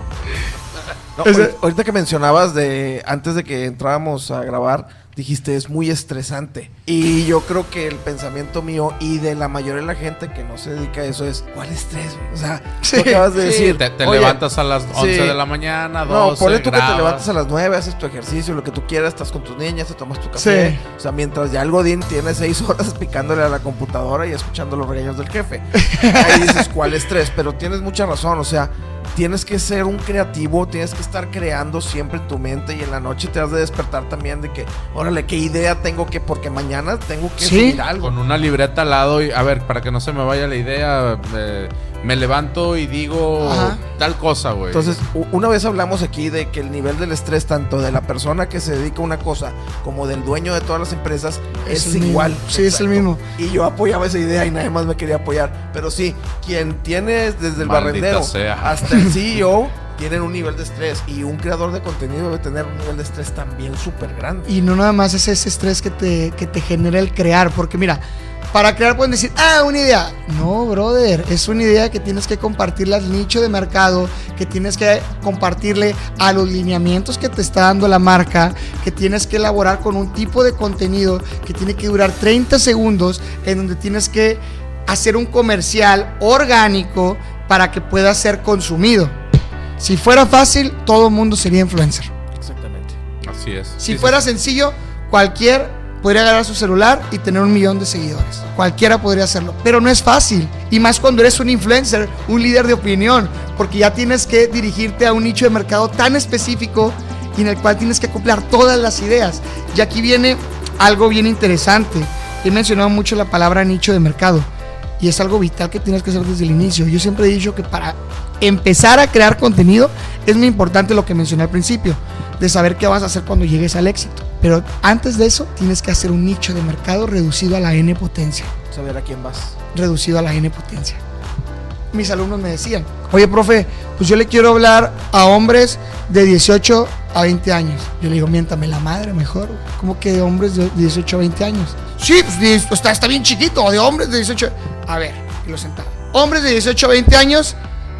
No, ahorita- ahorita que mencionabas de antes de que entráramos a grabar, dijiste es muy estresante. Y yo creo que el pensamiento mío y de la mayoría de la gente que no se dedica a eso es ¿cuál estrés? O sea, Sí, tú acabas de Sí, decir, te, te "Oye, levantas a las 11 sí. de la mañana, 12, No, ponle tú que te grabas. levantas a las 9, haces tu ejercicio, lo que tú quieras, estás con tus niñas, te tomas tu café. Sí. O sea, mientras ya el Godín tiene 6 [laughs] horas picándole a la computadora y escuchando los regaños del jefe. Ahí dices, ¿cuál estrés? Pero tienes mucha razón, o sea, tienes que ser un creativo, tienes que estar creando siempre en tu mente y en la noche te has de despertar también de que, órale, ¿qué idea tengo que? Porque mañana tengo que Sí. subir algo. Con una libreta al lado y, a ver, para que no se me vaya la idea, eh, me levanto y digo Ajá. tal cosa, güey. Entonces, una vez hablamos aquí de que el nivel del estrés, tanto de la persona que se dedica a una cosa como del dueño de todas las empresas, es, mismo. igual. Sí, es el mismo. Y yo apoyaba esa idea y nadie más me quería apoyar. Pero sí, quien tiene desde el Maldita barrendero sea. hasta el [laughs] CEO tienen un nivel de estrés. Y un creador de contenido debe tener un nivel de estrés también súper grande. Y no nada más es ese estrés que te, que te genera el crear, porque mira, para crear pueden decir, ah, una idea. No, brother, es una idea que tienes que compartirle al nicho de mercado, que tienes que compartirle a los lineamientos que te está dando la marca, que tienes que elaborar con un tipo de contenido que tiene que durar 30 segundos, en donde tienes que hacer un comercial orgánico para que pueda ser consumido. Si fuera fácil, todo el mundo sería influencer. Exactamente. Así es. Si Sí, fuera sí. sencillo, cualquier podría agarrar su celular y tener un millón de seguidores. Cualquiera podría hacerlo, pero no es fácil. Y más cuando eres un influencer, un líder de opinión, porque ya tienes que dirigirte a un nicho de mercado tan específico y en el cual tienes que acoplar todas las ideas. Y aquí viene algo bien interesante. He mencionado mucho la palabra nicho de mercado y es algo vital que tienes que hacer desde el inicio. Yo siempre he dicho que para empezar a crear contenido es muy importante lo que mencioné al principio, de saber qué vas a hacer cuando llegues al éxito. Pero antes de eso, tienes que hacer un nicho de mercado reducido a la n potencia. Saber a quién vas. Reducido a la n potencia. Mis alumnos me decían, oye, profe, pues yo le quiero hablar a hombres de 18 a 20 años. Yo le digo, miéntame la madre mejor. ¿Cómo que de hombres de 18 a 20 años? Sí, pues está, está bien chiquito, de hombres de 18. A ver, y lo sentaba. Hombres de 18 a 20 años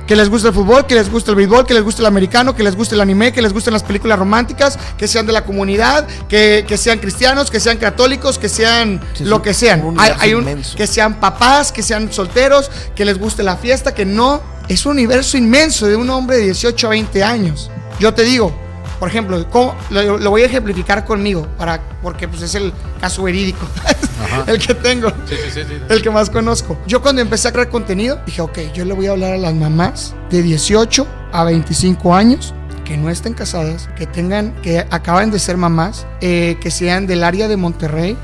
que les gusta el fútbol, que les gusta el béisbol, que les gusta el americano, que les gusta el anime, que les gusten las películas románticas, que sean de la comunidad, que, que sean cristianos, que sean católicos, que sean Sí, lo que sean. un Hay, un, inmenso. que sean papás, que sean solteros, que les guste la fiesta, que no. Es un universo inmenso de un hombre de 18 a 20 años. Yo te digo, por ejemplo, ¿cómo- lo, lo voy a ejemplificar conmigo, para, porque pues, es el caso verídico, [laughs] el que tengo. Sí, sí, sí. El que más conozco. Yo cuando empecé a crear contenido, dije, ok, yo le voy a hablar a las mamás de 18 a 25 años que no estén casadas, que tengan, que acaban de ser mamás, eh, que sean del área de Monterrey,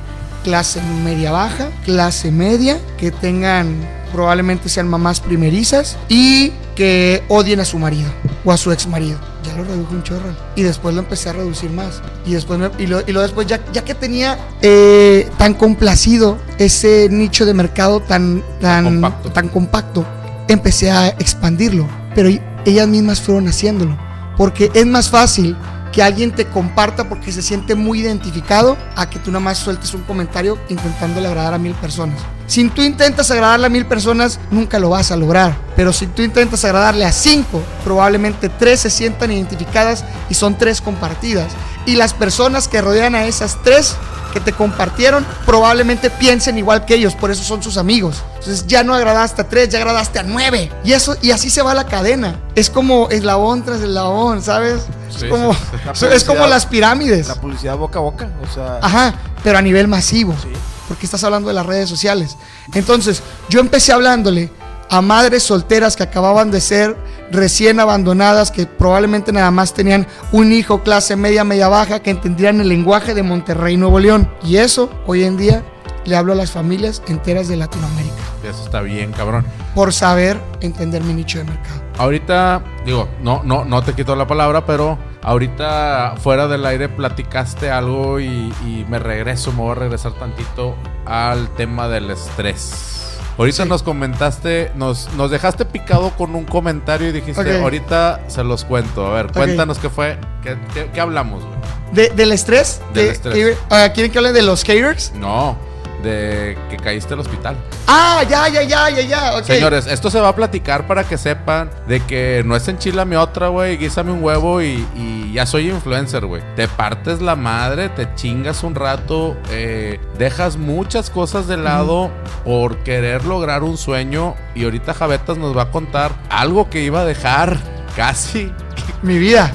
clase media baja, clase media, que tengan, probablemente sean mamás primerizas y que odien a su marido o a su ex marido. Lo reduje un chorro. Y después lo empecé a reducir más. Y después, me- y, lo, y lo después, ya, ya que tenía eh, tan complacido ese nicho de mercado tan, tan, compacto. tan compacto, empecé a expandirlo. Pero ellas mismas fueron haciéndolo. Porque es más fácil que alguien te comparta porque se siente muy identificado a que tú nada más sueltes un comentario intentándole agradar a mil personas. Si tú intentas agradarle a mil personas, nunca lo vas a lograr. Pero si tú intentas agradarle a cinco, probablemente tres se sientan identificadas y son tres compartidas. Y las personas que rodean a esas tres que te compartieron probablemente piensen igual que ellos, por eso son sus amigos. Entonces ya no agradaste a tres, ya agradaste a nueve. Y eso, y así se va la cadena. Es como eslabón tras eslabón, ¿sabes? Sí, es como, sí, sí. [laughs] es como las pirámides. La publicidad boca a boca, o sea... Ajá, pero a nivel masivo. Sí. Porque estás hablando de las redes sociales. Entonces, yo empecé hablándole a madres solteras que acababan de ser recién abandonadas, que probablemente nada más tenían un hijo clase media, media baja, que entendían el lenguaje de Monterrey, Nuevo León. Y eso, hoy en día, le hablo a las familias enteras de Latinoamérica. Eso está bien, cabrón. Por saber entender mi nicho de mercado. Ahorita, digo, no, no, no te quito la palabra, pero ahorita fuera del aire platicaste algo y, y me regreso, me voy a regresar tantito al tema del estrés. Ahorita Sí. nos comentaste, nos, nos dejaste picado con un comentario y dijiste, ahorita se los cuento. A ver, cuéntanos qué fue, qué, qué- qué hablamos, güey. De- ¿Del estrés? Del De- estrés. que- ah, ¿Quieren que hable de los haters? No, de que caíste al hospital. Ah, ya, ya, ya, ya, ya. Señores, esto se va a platicar para que sepan de que no es enchilame otra, güey, guísame un huevo y, y ya soy influencer, güey. Te partes la madre, te chingas un rato, eh, dejas muchas cosas de lado por querer lograr un sueño y ahorita Javetas nos va a contar algo que iba a dejar [laughs] casi. Mi vida.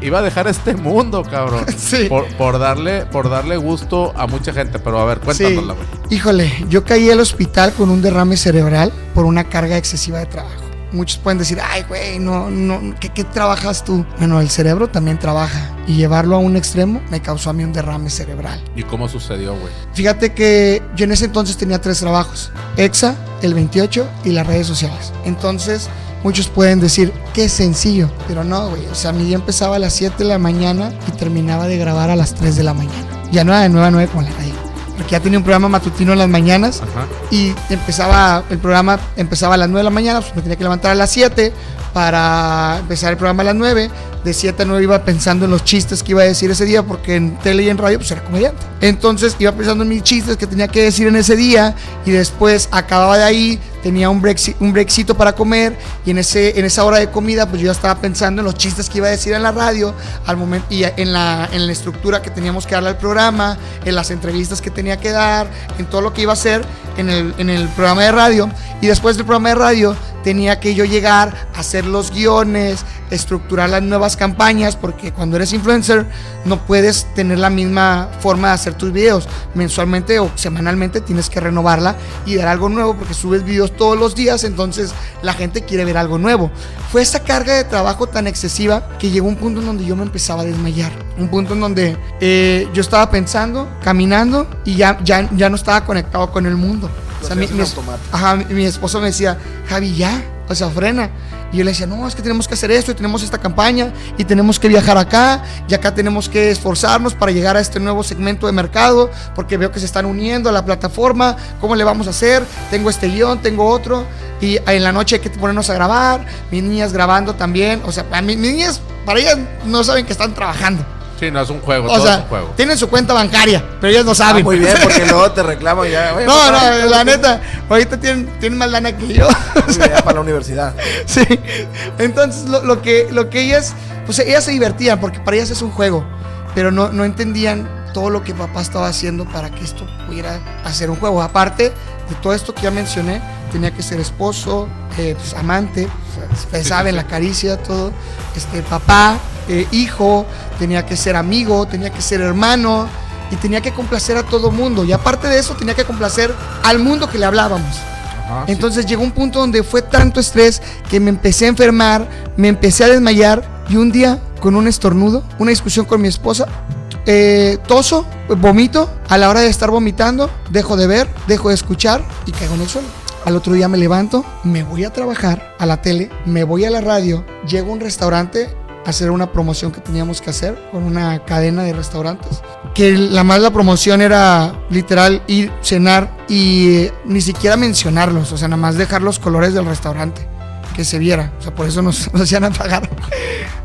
Iba a dejar este mundo, cabrón. [laughs] Sí. Por, por darle, por darle gusto a mucha gente. Pero a ver, cuéntanosla, güey. Híjole, yo caí al hospital con un derrame cerebral por una carga excesiva de trabajo. Muchos pueden decir, ay, güey, no, no, ¿qué, ¿qué trabajas tú? Bueno, el cerebro también trabaja y llevarlo a un extremo me causó a mí un derrame cerebral. ¿Y cómo sucedió, güey? Fíjate que yo en ese entonces tenía tres trabajos, EXA, el 28 y las redes sociales. Entonces, muchos pueden decir, qué sencillo, pero no, güey. O sea, mi día empezaba a las 7 de la mañana y terminaba de grabar a las 3 de la mañana. Ya no era de 9 a 9 como la radio. Porque ya tenía un programa matutino en las mañanas Ajá. y empezaba el programa empezaba a las 9 de la mañana, pues me tenía que levantar a las 7 para empezar el programa a las 9. De 7 a 9 iba pensando en los chistes que iba a decir ese día, porque en tele y en radio pues era comediante. Entonces iba pensando en mis chistes que tenía que decir en ese día y después acababa de ahí, tenía un, brexi- un brexito para comer y en, ese, en esa hora de comida pues yo ya estaba pensando en los chistes que iba a decir en la radio al momento, y en la, en la estructura que teníamos que darle al programa, en las entrevistas que tenía que dar, en todo lo que iba a hacer en el, en el programa de radio. Y después del programa de radio tenía que yo llegar a hacer los guiones, estructurar las nuevas campañas, porque cuando eres influencer no puedes tener la misma forma de hacer tus videos. Mensualmente o semanalmente tienes que renovarla y dar algo nuevo porque subes videos todos los días, entonces la gente quiere ver algo nuevo. Fue esa carga de trabajo tan excesiva que llegó un punto en donde yo me empezaba a desmayar. Un punto en donde eh, yo estaba pensando, caminando y ya, ya, ya no estaba conectado con el mundo. O sea, mi, mi- ajá, mi esposo me decía, Javi, ya, o frena. Y yo le decía, no, es que tenemos que hacer esto y tenemos esta campaña y tenemos que viajar acá y acá tenemos que esforzarnos para llegar a este nuevo segmento de mercado porque veo que se están uniendo a la plataforma, ¿cómo le vamos a hacer? Tengo este guion, tengo otro y en la noche hay que ponernos a grabar, mis niñas grabando también, o sea, a mí- mis niñas, para ellas no saben que están trabajando. Sí, no es un juego, O todo es sea, un juego. tienen su cuenta bancaria, pero ellas no Ah, saben. muy bien, [laughs] porque luego te reclaman ya. oye, No, papá, no, la neta, ahorita tienen, tienen más lana que yo. [laughs] muy bien, para la universidad. [laughs] Sí. Entonces, lo, lo que, lo que ellas, pues ellas se divertían porque para ellas es un juego, pero no, no entendían todo lo que papá estaba haciendo para que esto pudiera hacer un juego. Aparte de todo esto que ya mencioné, tenía que ser esposo, eh, pues, amante, pues, saben, la caricia, todo, este, papá, eh, hijo, tenía que ser amigo, tenía que ser hermano y tenía que complacer a todo mundo. Y aparte de eso, tenía que complacer al mundo que le hablábamos. Ajá, sí. Entonces llegó un punto donde fue tanto estrés que me empecé a enfermar, me empecé a desmayar y un día con un estornudo, una discusión con mi esposa, eh, toso, vomito, a la hora de estar vomitando, dejo de ver, dejo de escuchar y caigo en el suelo. Al otro día me levanto, me voy a trabajar a la tele, me voy a la radio, llego a un restaurante hacer una promoción que teníamos que hacer con una cadena de restaurantes. Que la más la promoción era literal ir, cenar y eh, ni siquiera mencionarlos, o sea, nada más dejar los colores del restaurante, que se viera. O sea, por eso nos, [laughs] nos iban a pagar.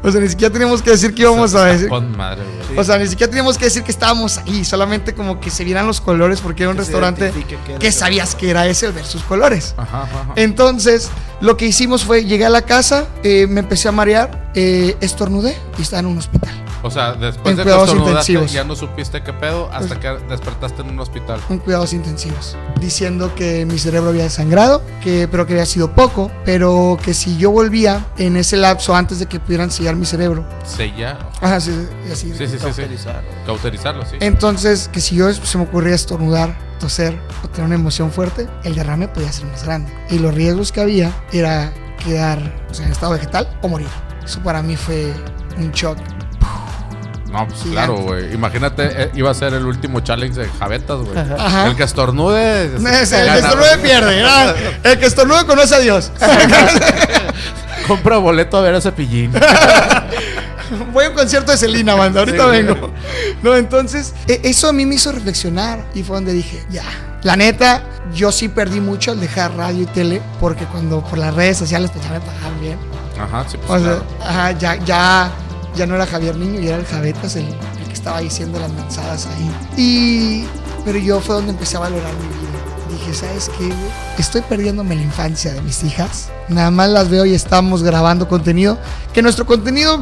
O sea, ni siquiera teníamos que decir que íbamos a decir. Madre. O sea, ni siquiera teníamos que decir que estábamos ahí, solamente como que se vieran los colores porque era un Que restaurante que sabías que era ese el ver sus colores. Ajá, ajá, ajá. Entonces, lo que hicimos fue, llegué a la casa, eh, me empecé a marear, eh, estornudé y estaba en un hospital. O sea, después En de que cuidados intensivos. ya no supiste qué pedo hasta que despertaste en un hospital. En cuidados intensivos, diciendo que mi cerebro había desangrado, que, pero que había sido poco, pero que si yo volvía en ese lapso antes de que pudieran sellar mi cerebro. Sella. Ajá, sí, así. Sí, sí, sí, sí. Cauterizar. Cauterizarlo, sí. Entonces, que si yo se me ocurría estornudar, toser o tener una emoción fuerte, el derrame podía ser más grande. Y los riesgos que había era quedar o sea, en estado vegetal o morir. Eso para mí fue un shock. No, pues Gigante. claro, güey. Imagínate, eh, iba a ser el último challenge de Javetas, güey. El que estornude. [laughs] El que estornude pierde. [laughs] El que estornude conoce a Dios. [laughs] Compra boleto a ver a Cepillín. Voy a un concierto de Selena, banda. Ahorita Sí, vengo. No, entonces, e- eso a mí me hizo reflexionar. Y fue donde dije, ya. La neta, yo sí perdí mucho al dejar radio y tele. Porque cuando por las redes sociales pues ya me pagaban bien. Ajá, sí, O pues sea, claro. ajá, ya, ya, ya no era Javier Niño, ya era el Javetas el, que estaba diciendo las mensadas ahí. Y, pero yo fue donde empecé a valorar mi vida. Dije, ¿sabes qué? Estoy perdiéndome la infancia de mis hijas. Nada más las veo y estamos grabando contenido. Que nuestro contenido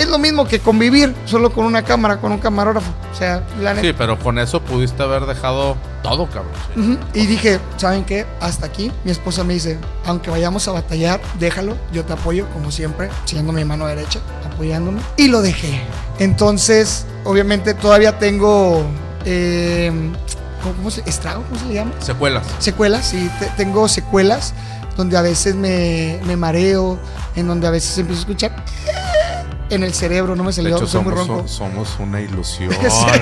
es lo mismo que convivir, solo con una cámara, con un camarógrafo. O sea, la neta. Sí, pero con eso pudiste haber dejado todo, cabrón. sí. Y dije, ¿saben qué? Hasta aquí. Mi esposa me dice, aunque vayamos a batallar, déjalo, yo te apoyo, como siempre, siendo mi mano derecha, apoyándome. Y lo dejé. Entonces, obviamente todavía tengo... eh, ¿cómo, cómo se, ¿Estrago? ¿Cómo se le llama? Secuelas. Secuelas, sí, te- tengo secuelas donde a veces me, me mareo, en donde a veces empiezo a escuchar en el cerebro, no me salió, hecho, soy muy somos, ronco. somos una ilusión.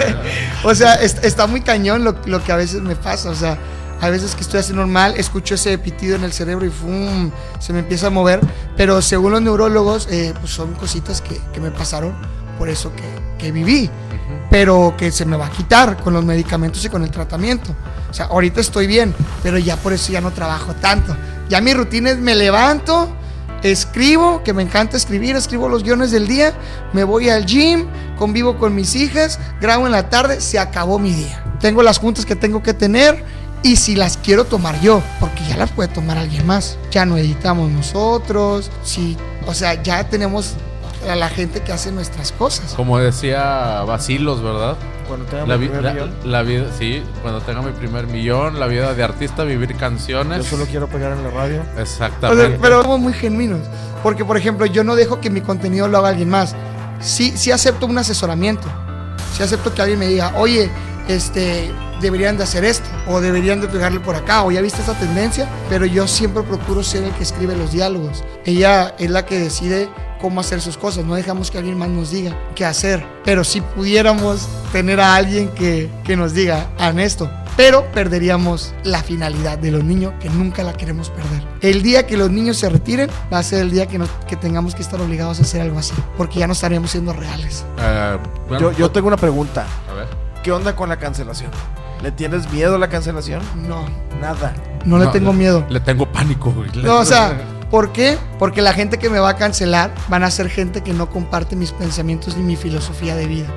[laughs] O sea, est- está muy cañón lo, lo que a veces me pasa. O sea, a veces que estoy así normal, escucho ese pitido en el cerebro y ¡fum! se me empieza a mover. Pero según los neurólogos, eh, pues son cositas que, que me pasaron por eso que, que viví. Pero que se me va a quitar con los medicamentos y con el tratamiento. O sea, ahorita estoy bien, pero ya por eso ya no trabajo tanto. Ya mi rutina es me levanto, escribo, que me encanta escribir, escribo los guiones del día, me voy al gym, convivo con mis hijas, grabo en la tarde, se acabó mi día. Tengo las juntas que tengo que tener y si las quiero tomar yo, porque ya las puede tomar alguien más. Ya no editamos nosotros, sí, o sea, ya tenemos a la gente que hace nuestras cosas. Como decía Basilos, ¿verdad? Cuando tenga La, mi primer la- millón, la vida, sí, cuando tenga mi primer millón, la vida de artista, vivir canciones. yo solo quiero pegar en la radio. O Exactamente. sea, pero somos muy genuinos. Porque, por ejemplo, yo no dejo que mi contenido lo haga alguien más. Sí, sí acepto un asesoramiento. Sí acepto que alguien me diga, oye, este, deberían de hacer esto. O deberían de pegarle por acá. O ya viste esta tendencia. Pero yo siempre procuro ser el que escribe los diálogos. Ella es la que decide cómo hacer sus cosas. No dejamos que alguien más nos diga qué hacer. Pero si pudiéramos tener a alguien que, que nos diga, hagan esto. Pero perderíamos la finalidad de los niños que nunca la queremos perder. El día que los niños se retiren va a ser el día que, nos- que tengamos que estar obligados a hacer algo así. Porque ya no estaremos siendo reales. Eh, bueno, Yo, yo tengo una pregunta. A ver. ¿Qué onda con la cancelación? ¿Le tienes miedo a la cancelación? No, Nada. no, le tengo miedo. Le tengo pánico, güey. No, o sea, [laughs] ¿por qué? Porque la gente que me va a cancelar van a ser gente que no comparte mis pensamientos ni mi filosofía de vida.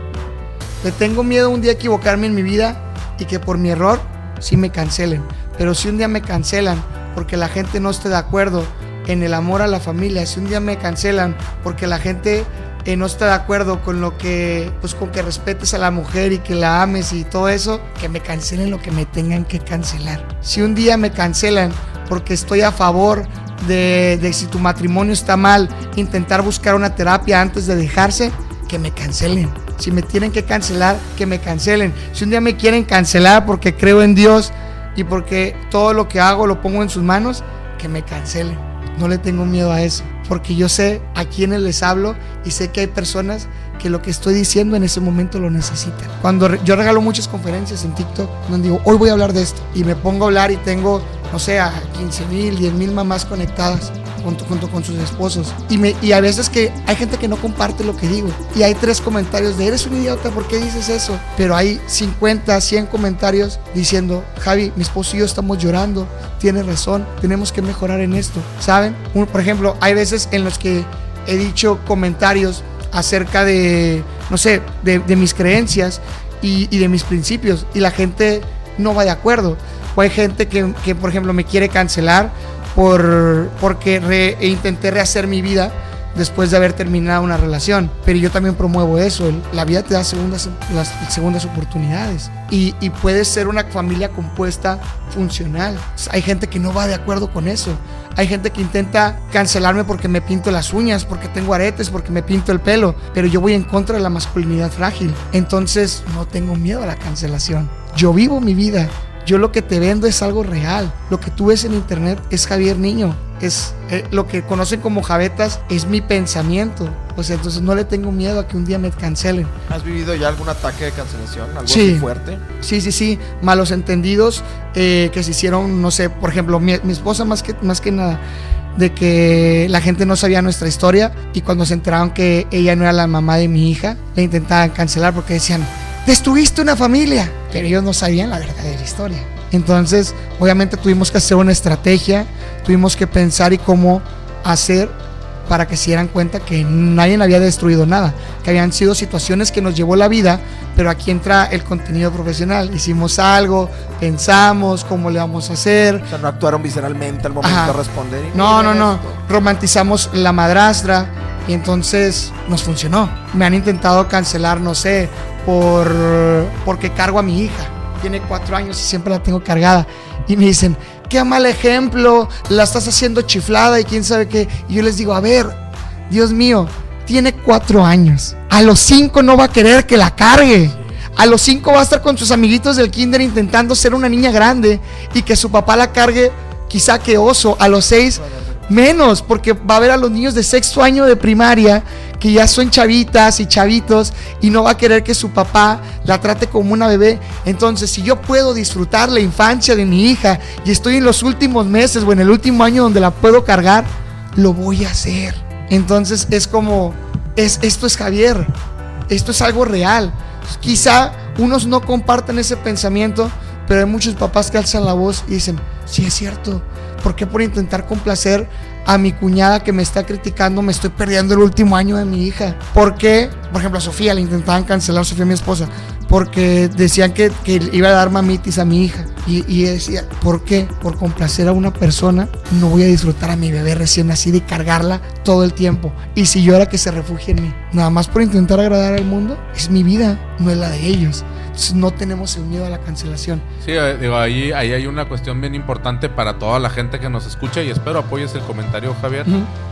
Le tengo miedo un día a equivocarme en mi vida y que por mi error sí me cancelen. Pero si un día me cancelan porque la gente no esté de acuerdo en el amor a la familia, si un día me cancelan porque la gente eh, no está de acuerdo con lo que, pues con que respetes a la mujer y que la ames y todo eso, que me cancelen lo que me tengan que cancelar. Si un día me cancelan porque estoy a favor de, de si tu matrimonio está mal, intentar buscar una terapia antes de dejarse, que me cancelen. Si me tienen que cancelar, que me cancelen. Si un día me quieren cancelar porque creo en Dios y porque todo lo que hago lo pongo en sus manos, que me cancelen. No le tengo miedo a eso, porque yo sé a quiénes les hablo y sé que hay personas que lo que estoy diciendo en ese momento lo necesitan. Cuando yo regalo muchas conferencias en TikTok, donde digo, hoy voy a hablar de esto, y me pongo a hablar y tengo, no sé, a 15 mil, 10 mil mamás conectadas junto, junto con sus esposos. Y, me, y a veces que hay gente que no comparte lo que digo. Y hay tres comentarios de, eres un idiota, ¿por qué dices eso? Pero hay 50, 100 comentarios diciendo, Javi, mi esposo y yo estamos llorando, tienes razón, tenemos que mejorar en esto, ¿saben? Un- por ejemplo, hay veces en los que he dicho comentarios acerca de, no sé, de, mis creencias y, y de mis principios y la gente no va de acuerdo. O hay gente que, que, por ejemplo, me quiere cancelar por, porque re- intenté rehacer mi vida después de haber terminado una relación. Pero yo también promuevo eso. el- La vida te da segundas, las segundas oportunidades. Y, y puedes ser una familia compuesta funcional. Hay gente que no va de acuerdo con eso. Hay gente que intenta cancelarme porque me pinto las uñas, porque tengo aretes, porque me pinto el pelo. Pero yo voy en contra de la masculinidad frágil. Entonces no tengo miedo a la cancelación. Yo vivo mi vida. Yo lo que te vendo es algo real. Lo que tú ves en internet es Javier Niño. Es eh, lo que conocen como javetas, es mi pensamiento. O sea, entonces no le tengo miedo a que un día me cancelen. ¿Has vivido ya algún ataque de cancelación? ¿Algo Sí. fuerte? Sí, sí, sí, malos entendidos eh, que se hicieron, no sé, por ejemplo, mi, mi esposa más que, más que nada, de que la gente no sabía nuestra historia y cuando se enteraron que ella no era la mamá de mi hija, la intentaban cancelar porque decían, destruiste una familia, pero ellos no sabían la verdadera historia. Entonces, obviamente tuvimos que hacer una estrategia, tuvimos que pensar y cómo hacer para que se dieran cuenta que nadie había destruido nada, que habían sido situaciones que nos llevó la vida, pero aquí entra el contenido profesional. Hicimos algo, pensamos cómo le vamos a hacer. O sea, no actuaron visceralmente al momento Ajá. de responder. No, no, no. esto. Romantizamos la madrastra y entonces nos funcionó. Me han intentado cancelar, no sé, por porque cargo a mi hija. Tiene cuatro años y siempre la tengo cargada. Y me dicen, qué mal ejemplo, la estás haciendo chiflada y quién sabe qué. Y yo les digo, a ver, Dios mío, tiene cuatro años. A los cinco no va a querer que la cargue. A los cinco va a estar con sus amiguitos del kinder intentando ser una niña grande y que su papá la cargue quizá que oso. A los seis menos, porque va a ver a los niños de sexto año de primaria que ya son chavitas y chavitos y no va a querer que su papá la trate como una bebé. Entonces, si yo puedo disfrutar la infancia de mi hija y estoy en los últimos meses o en el último año donde la puedo cargar, lo voy a hacer. Entonces es como, es, esto es Javier, esto es algo real. Quizá unos no comparten ese pensamiento, pero hay muchos papás que alzan la voz y dicen, sí es cierto, ¿por qué por intentar complacer a mi cuñada que me está criticando me estoy perdiendo el último año de mi hija? ¿Por qué? Por ejemplo, a Sofía le intentaban cancelar, Sofía mi esposa, porque decían que, que iba a dar mamitis a mi hija. Y, y decía, ¿por qué? Por complacer a una persona no voy a disfrutar a mi bebé recién nacida y cargarla todo el tiempo. Y si yo era que se refugie en mí, nada más por intentar agradar al mundo, es mi vida, no es la de ellos. No tenemos el miedo a la cancelación. Sí, eh, digo, ahí, ahí hay una cuestión bien importante para toda la gente que nos escucha y espero apoyes el comentario, Javier.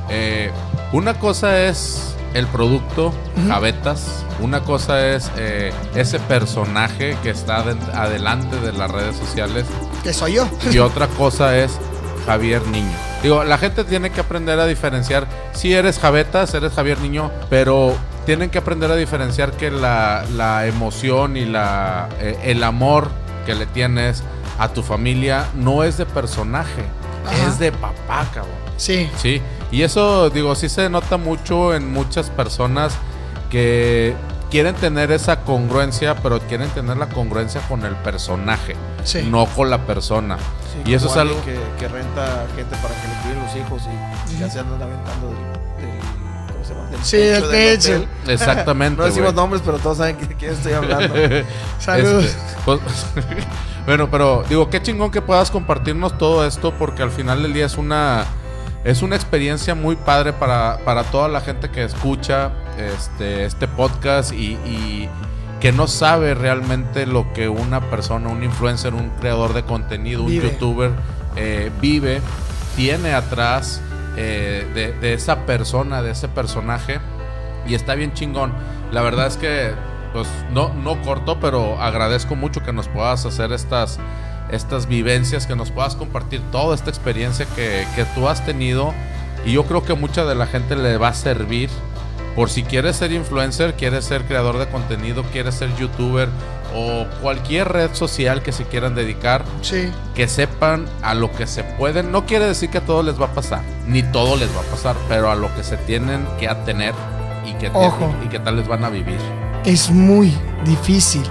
Eh, una cosa es el producto. Javetas. Una cosa es eh, ese personaje que está de- adelante de las redes sociales. Que soy yo. Y otra cosa es Javier Niño. Digo, la gente tiene que aprender a diferenciar. Si eres Javetas, eres Javier Niño, pero tienen que aprender a diferenciar que la, la emoción y la, eh, el amor que le tienes a tu familia no es de personaje, Ajá. es de papá, cabrón. Sí. Sí, y eso, digo, sí se nota mucho en muchas personas que quieren tener esa congruencia, pero quieren tener la congruencia con el personaje, Sí. no con la persona. Sí, y eso es algo... que, que renta gente para que le cuiden los hijos y ya se andan aventando Sí, del techo. hotel. [laughs] Exactamente. No decimos nombres, pero todos saben de quién estoy hablando. [laughs] Saludos. Este, pues, [laughs] bueno, pero digo, qué chingón que puedas compartirnos todo esto porque al final del día es una es una experiencia muy padre para, para toda la gente que escucha este, este podcast y, y que no sabe realmente lo que una persona, un influencer, un creador de contenido, un youtuber eh, vive tiene atrás eh, de, esa persona, de ese personaje. Y está bien chingón. La verdad es que, pues, no, no corto, pero agradezco mucho que nos puedas hacer estas, estas vivencias, que nos puedas compartir toda esta experiencia que, que tú has tenido. Y yo creo que mucha de la gente le va a servir por si quieres ser influencer, quieres ser creador de contenido, quieres ser youtuber o cualquier red social que se quieran dedicar, Sí. que sepan a lo que se pueden. No quiere decir que a todos les va a pasar, ni todo les va a pasar, pero a lo que se tienen que atener y que, Ojo. y, que tal les van a vivir. Es muy difícil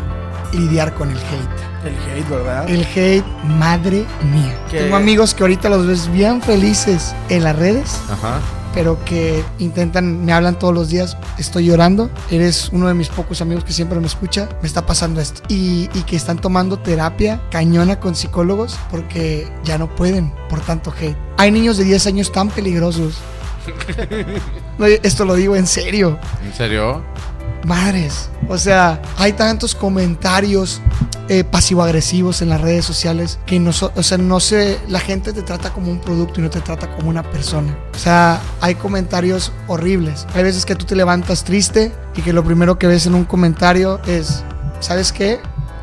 lidiar con el hate. El hate, ¿verdad? El hate, madre mía. ¿Qué? Tengo amigos que ahorita los ves bien felices en las redes, Ajá. Pero que intentan, me hablan todos los días, estoy llorando, eres uno de mis pocos amigos que siempre me escucha, me está pasando esto. Y, y que están tomando terapia cañona con psicólogos porque ya no pueden por tanto hate. Hay niños de 10 años tan peligrosos. [laughs] No, Esto lo digo en serio. ¿En serio? Madres. O sea, hay tantos comentarios eh, pasivo-agresivos en las redes sociales que no, o sea, no sé, la gente te trata como un producto y no te trata como una persona. O sea, hay comentarios horribles. Hay veces que tú te levantas triste y que lo primero que ves en un comentario es, ¿sabes qué?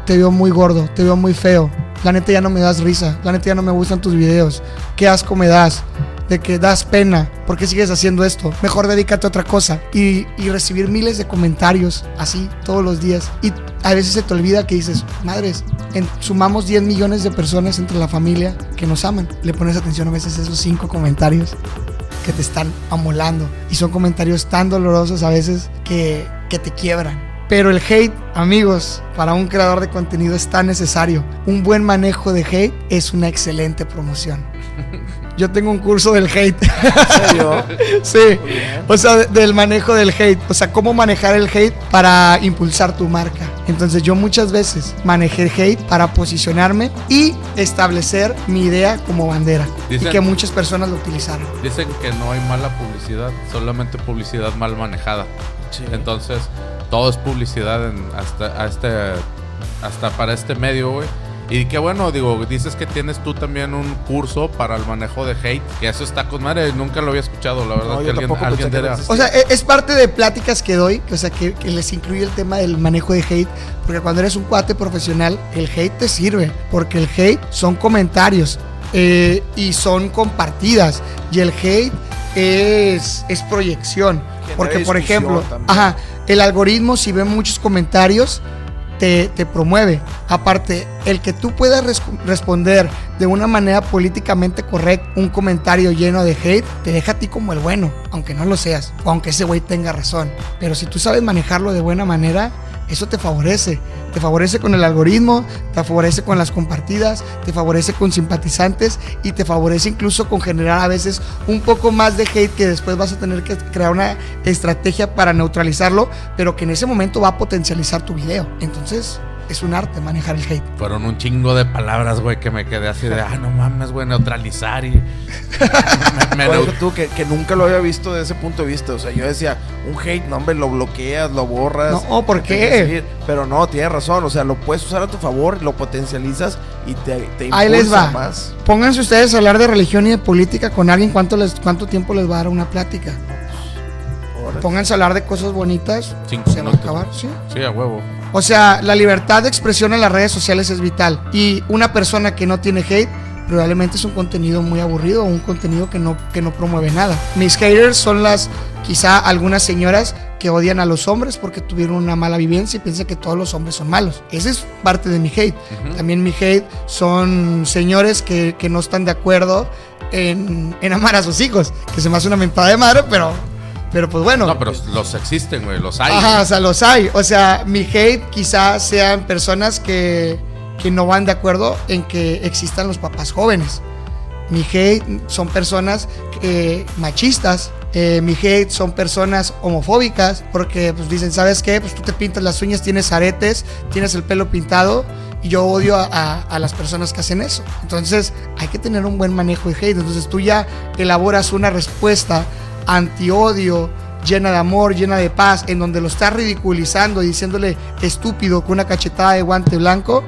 Te veo muy gordo, te veo muy feo. La neta ya no me das risa, la neta ya no me gustan tus videos. Qué asco me das de que das pena, ¿por qué sigues haciendo esto? Mejor dedícate a otra cosa. Y, y recibir miles de comentarios así todos los días. Y a veces se te olvida que dices, madres, en- sumamos 10 millones de personas entre la familia que nos aman. Le pones atención a veces a esos cinco comentarios que te están amolando. Y son comentarios tan dolorosos a veces que, que te quiebran. Pero el hate, amigos, para un creador de contenido es tan necesario. Un buen manejo de hate es una excelente promoción. [laughs] Yo tengo un curso del hate. ¿En serio? [laughs] sí. O sea, de- del manejo del hate. O sea, cómo manejar el hate para impulsar tu marca. Entonces yo muchas veces manejé el hate para posicionarme y establecer mi idea como bandera. y que muchas personas lo utilizaron. Dicen que no hay mala publicidad, solamente publicidad mal manejada. Sí. Entonces, todo es publicidad en- hasta, a este, hasta para este medio, güey. Y qué bueno, digo, dices que tienes tú también un curso para el manejo de hate, que eso está con madre, nunca lo había escuchado, la verdad, No, que yo alguien, tampoco alguien que. O sea, e- es parte de pláticas que doy, que, o sea, que, que les incluye el tema del manejo de hate, porque cuando eres un cuate profesional, el hate te sirve, porque el hate son comentarios eh, y son compartidas, y el hate es, es proyección. Porque, por ejemplo, también. ajá, el algoritmo, si ve muchos comentarios, te, promueve. Aparte, el que tú puedas res- responder de una manera políticamente correcta un comentario lleno de hate, te deja a ti como el bueno, aunque no lo seas, o aunque ese güey tenga razón. Pero si tú sabes manejarlo de buena manera, eso te favorece. Te favorece con el algoritmo, te favorece con las compartidas, te favorece con simpatizantes y te favorece incluso con generar a veces un poco más de hate que después vas a tener que crear una estrategia para neutralizarlo, pero que en ese momento va a potencializar tu video. Entonces, es un arte manejar el hate. Fueron un chingo de palabras, güey, que me quedé así de, ah, no mames, güey, neutralizar y... [laughs] me, me tú que, que nunca lo había visto desde ese punto de vista. O sea, yo decía, un hate, no, hombre, lo bloqueas, lo borras. No, ¿por qué? Pero no, tienes razón. O sea, lo puedes usar a tu favor, lo potencializas y te, te impulsa Ahí les va. más. Pónganse ustedes a hablar de religión y de política con alguien, ¿cuánto, les, cuánto tiempo les va a dar una plática? Pónganse a hablar de cosas bonitas, Cinco se va a minutos. acabar, ¿sí? Sí, a huevo. O sea, la libertad de expresión en las redes sociales es vital. Y una persona que no tiene hate probablemente es un contenido muy aburrido o un contenido que no, que no promueve nada. Mis haters son las, quizá algunas señoras que odian a los hombres porque tuvieron una mala vivencia y piensan que todos los hombres son malos. Ese es parte de mi hate. Ujú. También mi hate son señores que, que no están de acuerdo en, en amar a sus hijos. Que se me hace una mentada de madre, pero, pero pues bueno. No, pero los existen, güey, los hay. Ajá, o sea, los hay. O sea, mi hate quizás sean personas que, que no van de acuerdo en que existan los papás jóvenes. Mi hate son personas que- machistas. Eh, mi hate son personas homofóbicas porque pues dicen, ¿sabes qué? Pues tú te pintas las uñas, tienes aretes, tienes el pelo pintado y yo odio a, a- a las personas que hacen eso. Entonces hay que tener un buen manejo de hate. Entonces tú ya elaboras una respuesta anti-odio, llena de amor, llena de paz, en donde lo estás ridiculizando y diciéndole estúpido con una cachetada de guante blanco.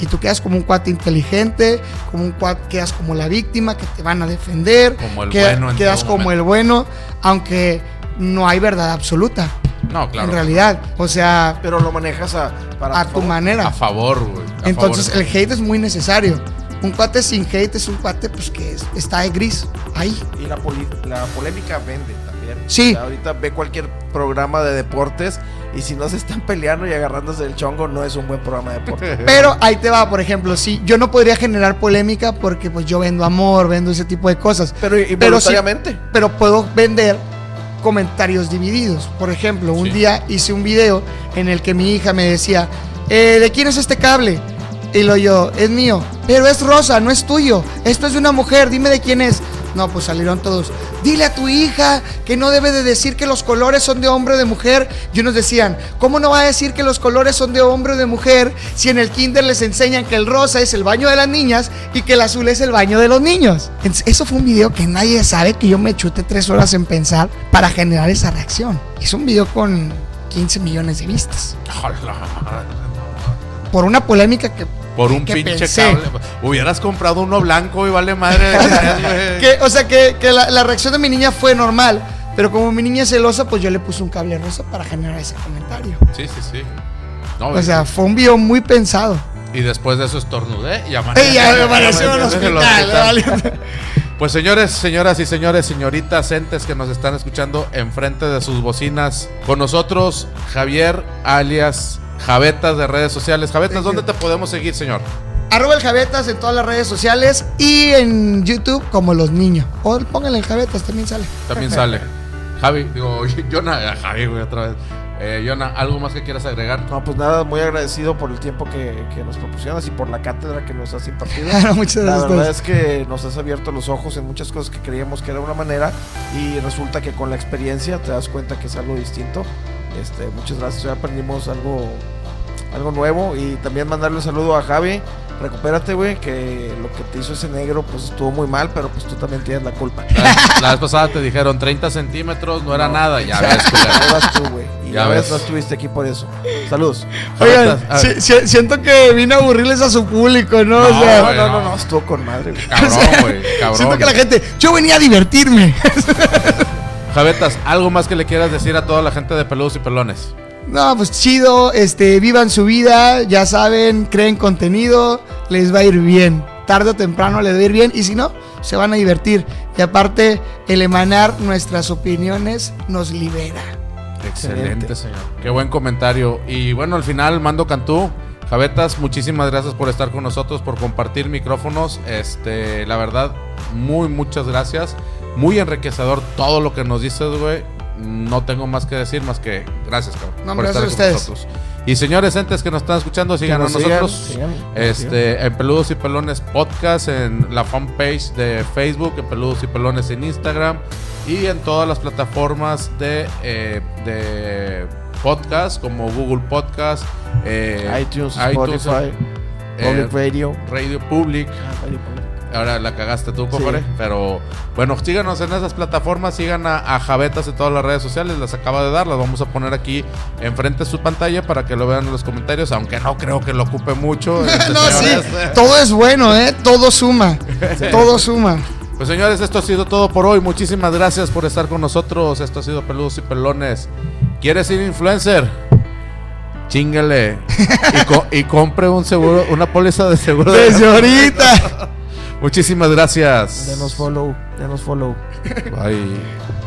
Y tú quedas como un cuate inteligente, como un cuate, quedas como la víctima que te van a defender, Como el queda- bueno en quedas como momento. el bueno, aunque no hay verdad absoluta, No, claro. en realidad. O sea, Pero lo manejas a, para a tu favor. manera. A favor, güey. Entonces favor. el hate es muy necesario. Un cuate sin hate es un cuate pues que es- está de gris ahí. Y la, poli- la polémica vende también. Sí. O sea, ahorita ve cualquier programa de deportes y si no se están peleando y agarrándose del chongo, no es un buen programa de deportes. [laughs] Pero ahí te va, por ejemplo, si yo no podría generar polémica porque pues yo vendo amor, vendo ese tipo de cosas. Pero Pero sí- involuntariamente. pero puedo vender comentarios divididos. Por ejemplo, un Sí. día hice un video en el que mi hija me decía, "Eh, ¿de quién es este cable? Y lo yo, es mío, pero es rosa, no es tuyo. Esto es de una mujer, dime de quién es. No, pues salieron todos. Dile a tu hija que no debe de decir que los colores son de hombre o de mujer. Y unos decían, ¿cómo no va a decir que los colores son de hombre o de mujer si en el kinder les enseñan que el rosa es el baño de las niñas y que el azul es el baño de los niños? Eso fue un video que nadie sabe que yo me chuté tres horas en pensar para generar esa reacción. Es un video con 15 millones de vistas. Por una polémica que... Por un que pinche pensé. cable. Hubieras comprado uno blanco y vale madre. [laughs] que, o sea, que, que la, la reacción de mi niña fue normal. Pero como mi niña es celosa, pues yo le puse un cable rosa para generar ese comentario. Sí, sí, sí. No, O sea, fue un video muy pensado. y después de eso estornudé y apareció en el hospital, hospital. [laughs] Pues señores, señoras y señores, señoritas entes que nos están escuchando enfrente de sus bocinas, con nosotros Javier alias Javetas de redes sociales. Javetas, ¿dónde te podemos seguir, señor? Arroba el Javetas en todas las redes sociales y en YouTube como los niños. O pónganle el Javetas, también sale. También [laughs] sale. Javi, digo, [laughs] Yona, Javi, güey, otra vez. Eh, Yona, ¿algo más que quieras agregar? No, pues nada, muy agradecido por el tiempo que, que nos proporcionas y por la cátedra que nos has impartido. [laughs] Claro, muchas La gracias. verdad es que nos has abierto los ojos en muchas cosas que creíamos que era una manera y resulta que con la experiencia te das cuenta que es algo distinto. Este, muchas gracias, hoy aprendimos algo, algo nuevo y también mandarle un saludo a Javi. Recupérate, güey, que lo que te hizo ese negro pues estuvo muy mal, pero pues tú también tienes la culpa. La, vez- la vez pasada te dijeron 30 centímetros, no era nada, ya [laughs] ves, vas tú, güey. Y Ya ya ves. no estuviste aquí por eso. Saludos. Oigan, si- si- siento que vine a aburrirles a su público, ¿no? No, o sea. No, no, no. no, estuvo con madre, güey. Cabrón, güey, cabrón. siento que la gente, yo venía a divertirme. [laughs] Javetas, ¿algo más que le quieras decir a toda la gente de peludos y pelones? No, pues chido, este, vivan su vida, ya saben, creen contenido, les va a ir bien. Tarde o temprano les va a ir bien y si no, se van a divertir. Y aparte, el emanar nuestras opiniones nos libera. Excelente, señor. Qué buen comentario. Y bueno, al final, Mando Cantú. Javetas, muchísimas gracias por estar con nosotros, por compartir micrófonos. Este, la verdad, muy, muchas gracias. Muy enriquecedor todo lo que nos dices, güey. No tengo más que decir, más que gracias, cabrón. No, por gracias estar a con ustedes. nosotros. Y señores entes que nos están escuchando, síganos a nos sigan, nosotros. sigan, este, en Peludos y Pelones Podcast, en la fanpage de Facebook, en Peludos y Pelones en Instagram y en todas las plataformas de, eh, de podcast como Google Podcast, eh, iTunes, iTunes, Spotify, eh, Public Radio. Radio Public. Ah, Radio Public. Ahora la cagaste tú, Sí. compadre. Pero bueno, síganos en esas plataformas, sigan a, a Javetas en todas las redes sociales, las acaba de dar, las vamos a poner aquí enfrente de su pantalla para que lo vean en los comentarios, aunque no creo que lo ocupe mucho. [laughs] [laughs] este, no, sí, todo es bueno, ¿eh? Todo suma, todo suma. Pues señores, esto ha sido todo por hoy. Muchísimas gracias por estar con nosotros. Esto ha sido Peludos y Pelones. ¿Quieres ser influencer? Chingale. [laughs] Y, co- y compre un seguro, una póliza de seguro. de- Desde ahorita. Muchísimas gracias. Denos follow, denos follow. Bye.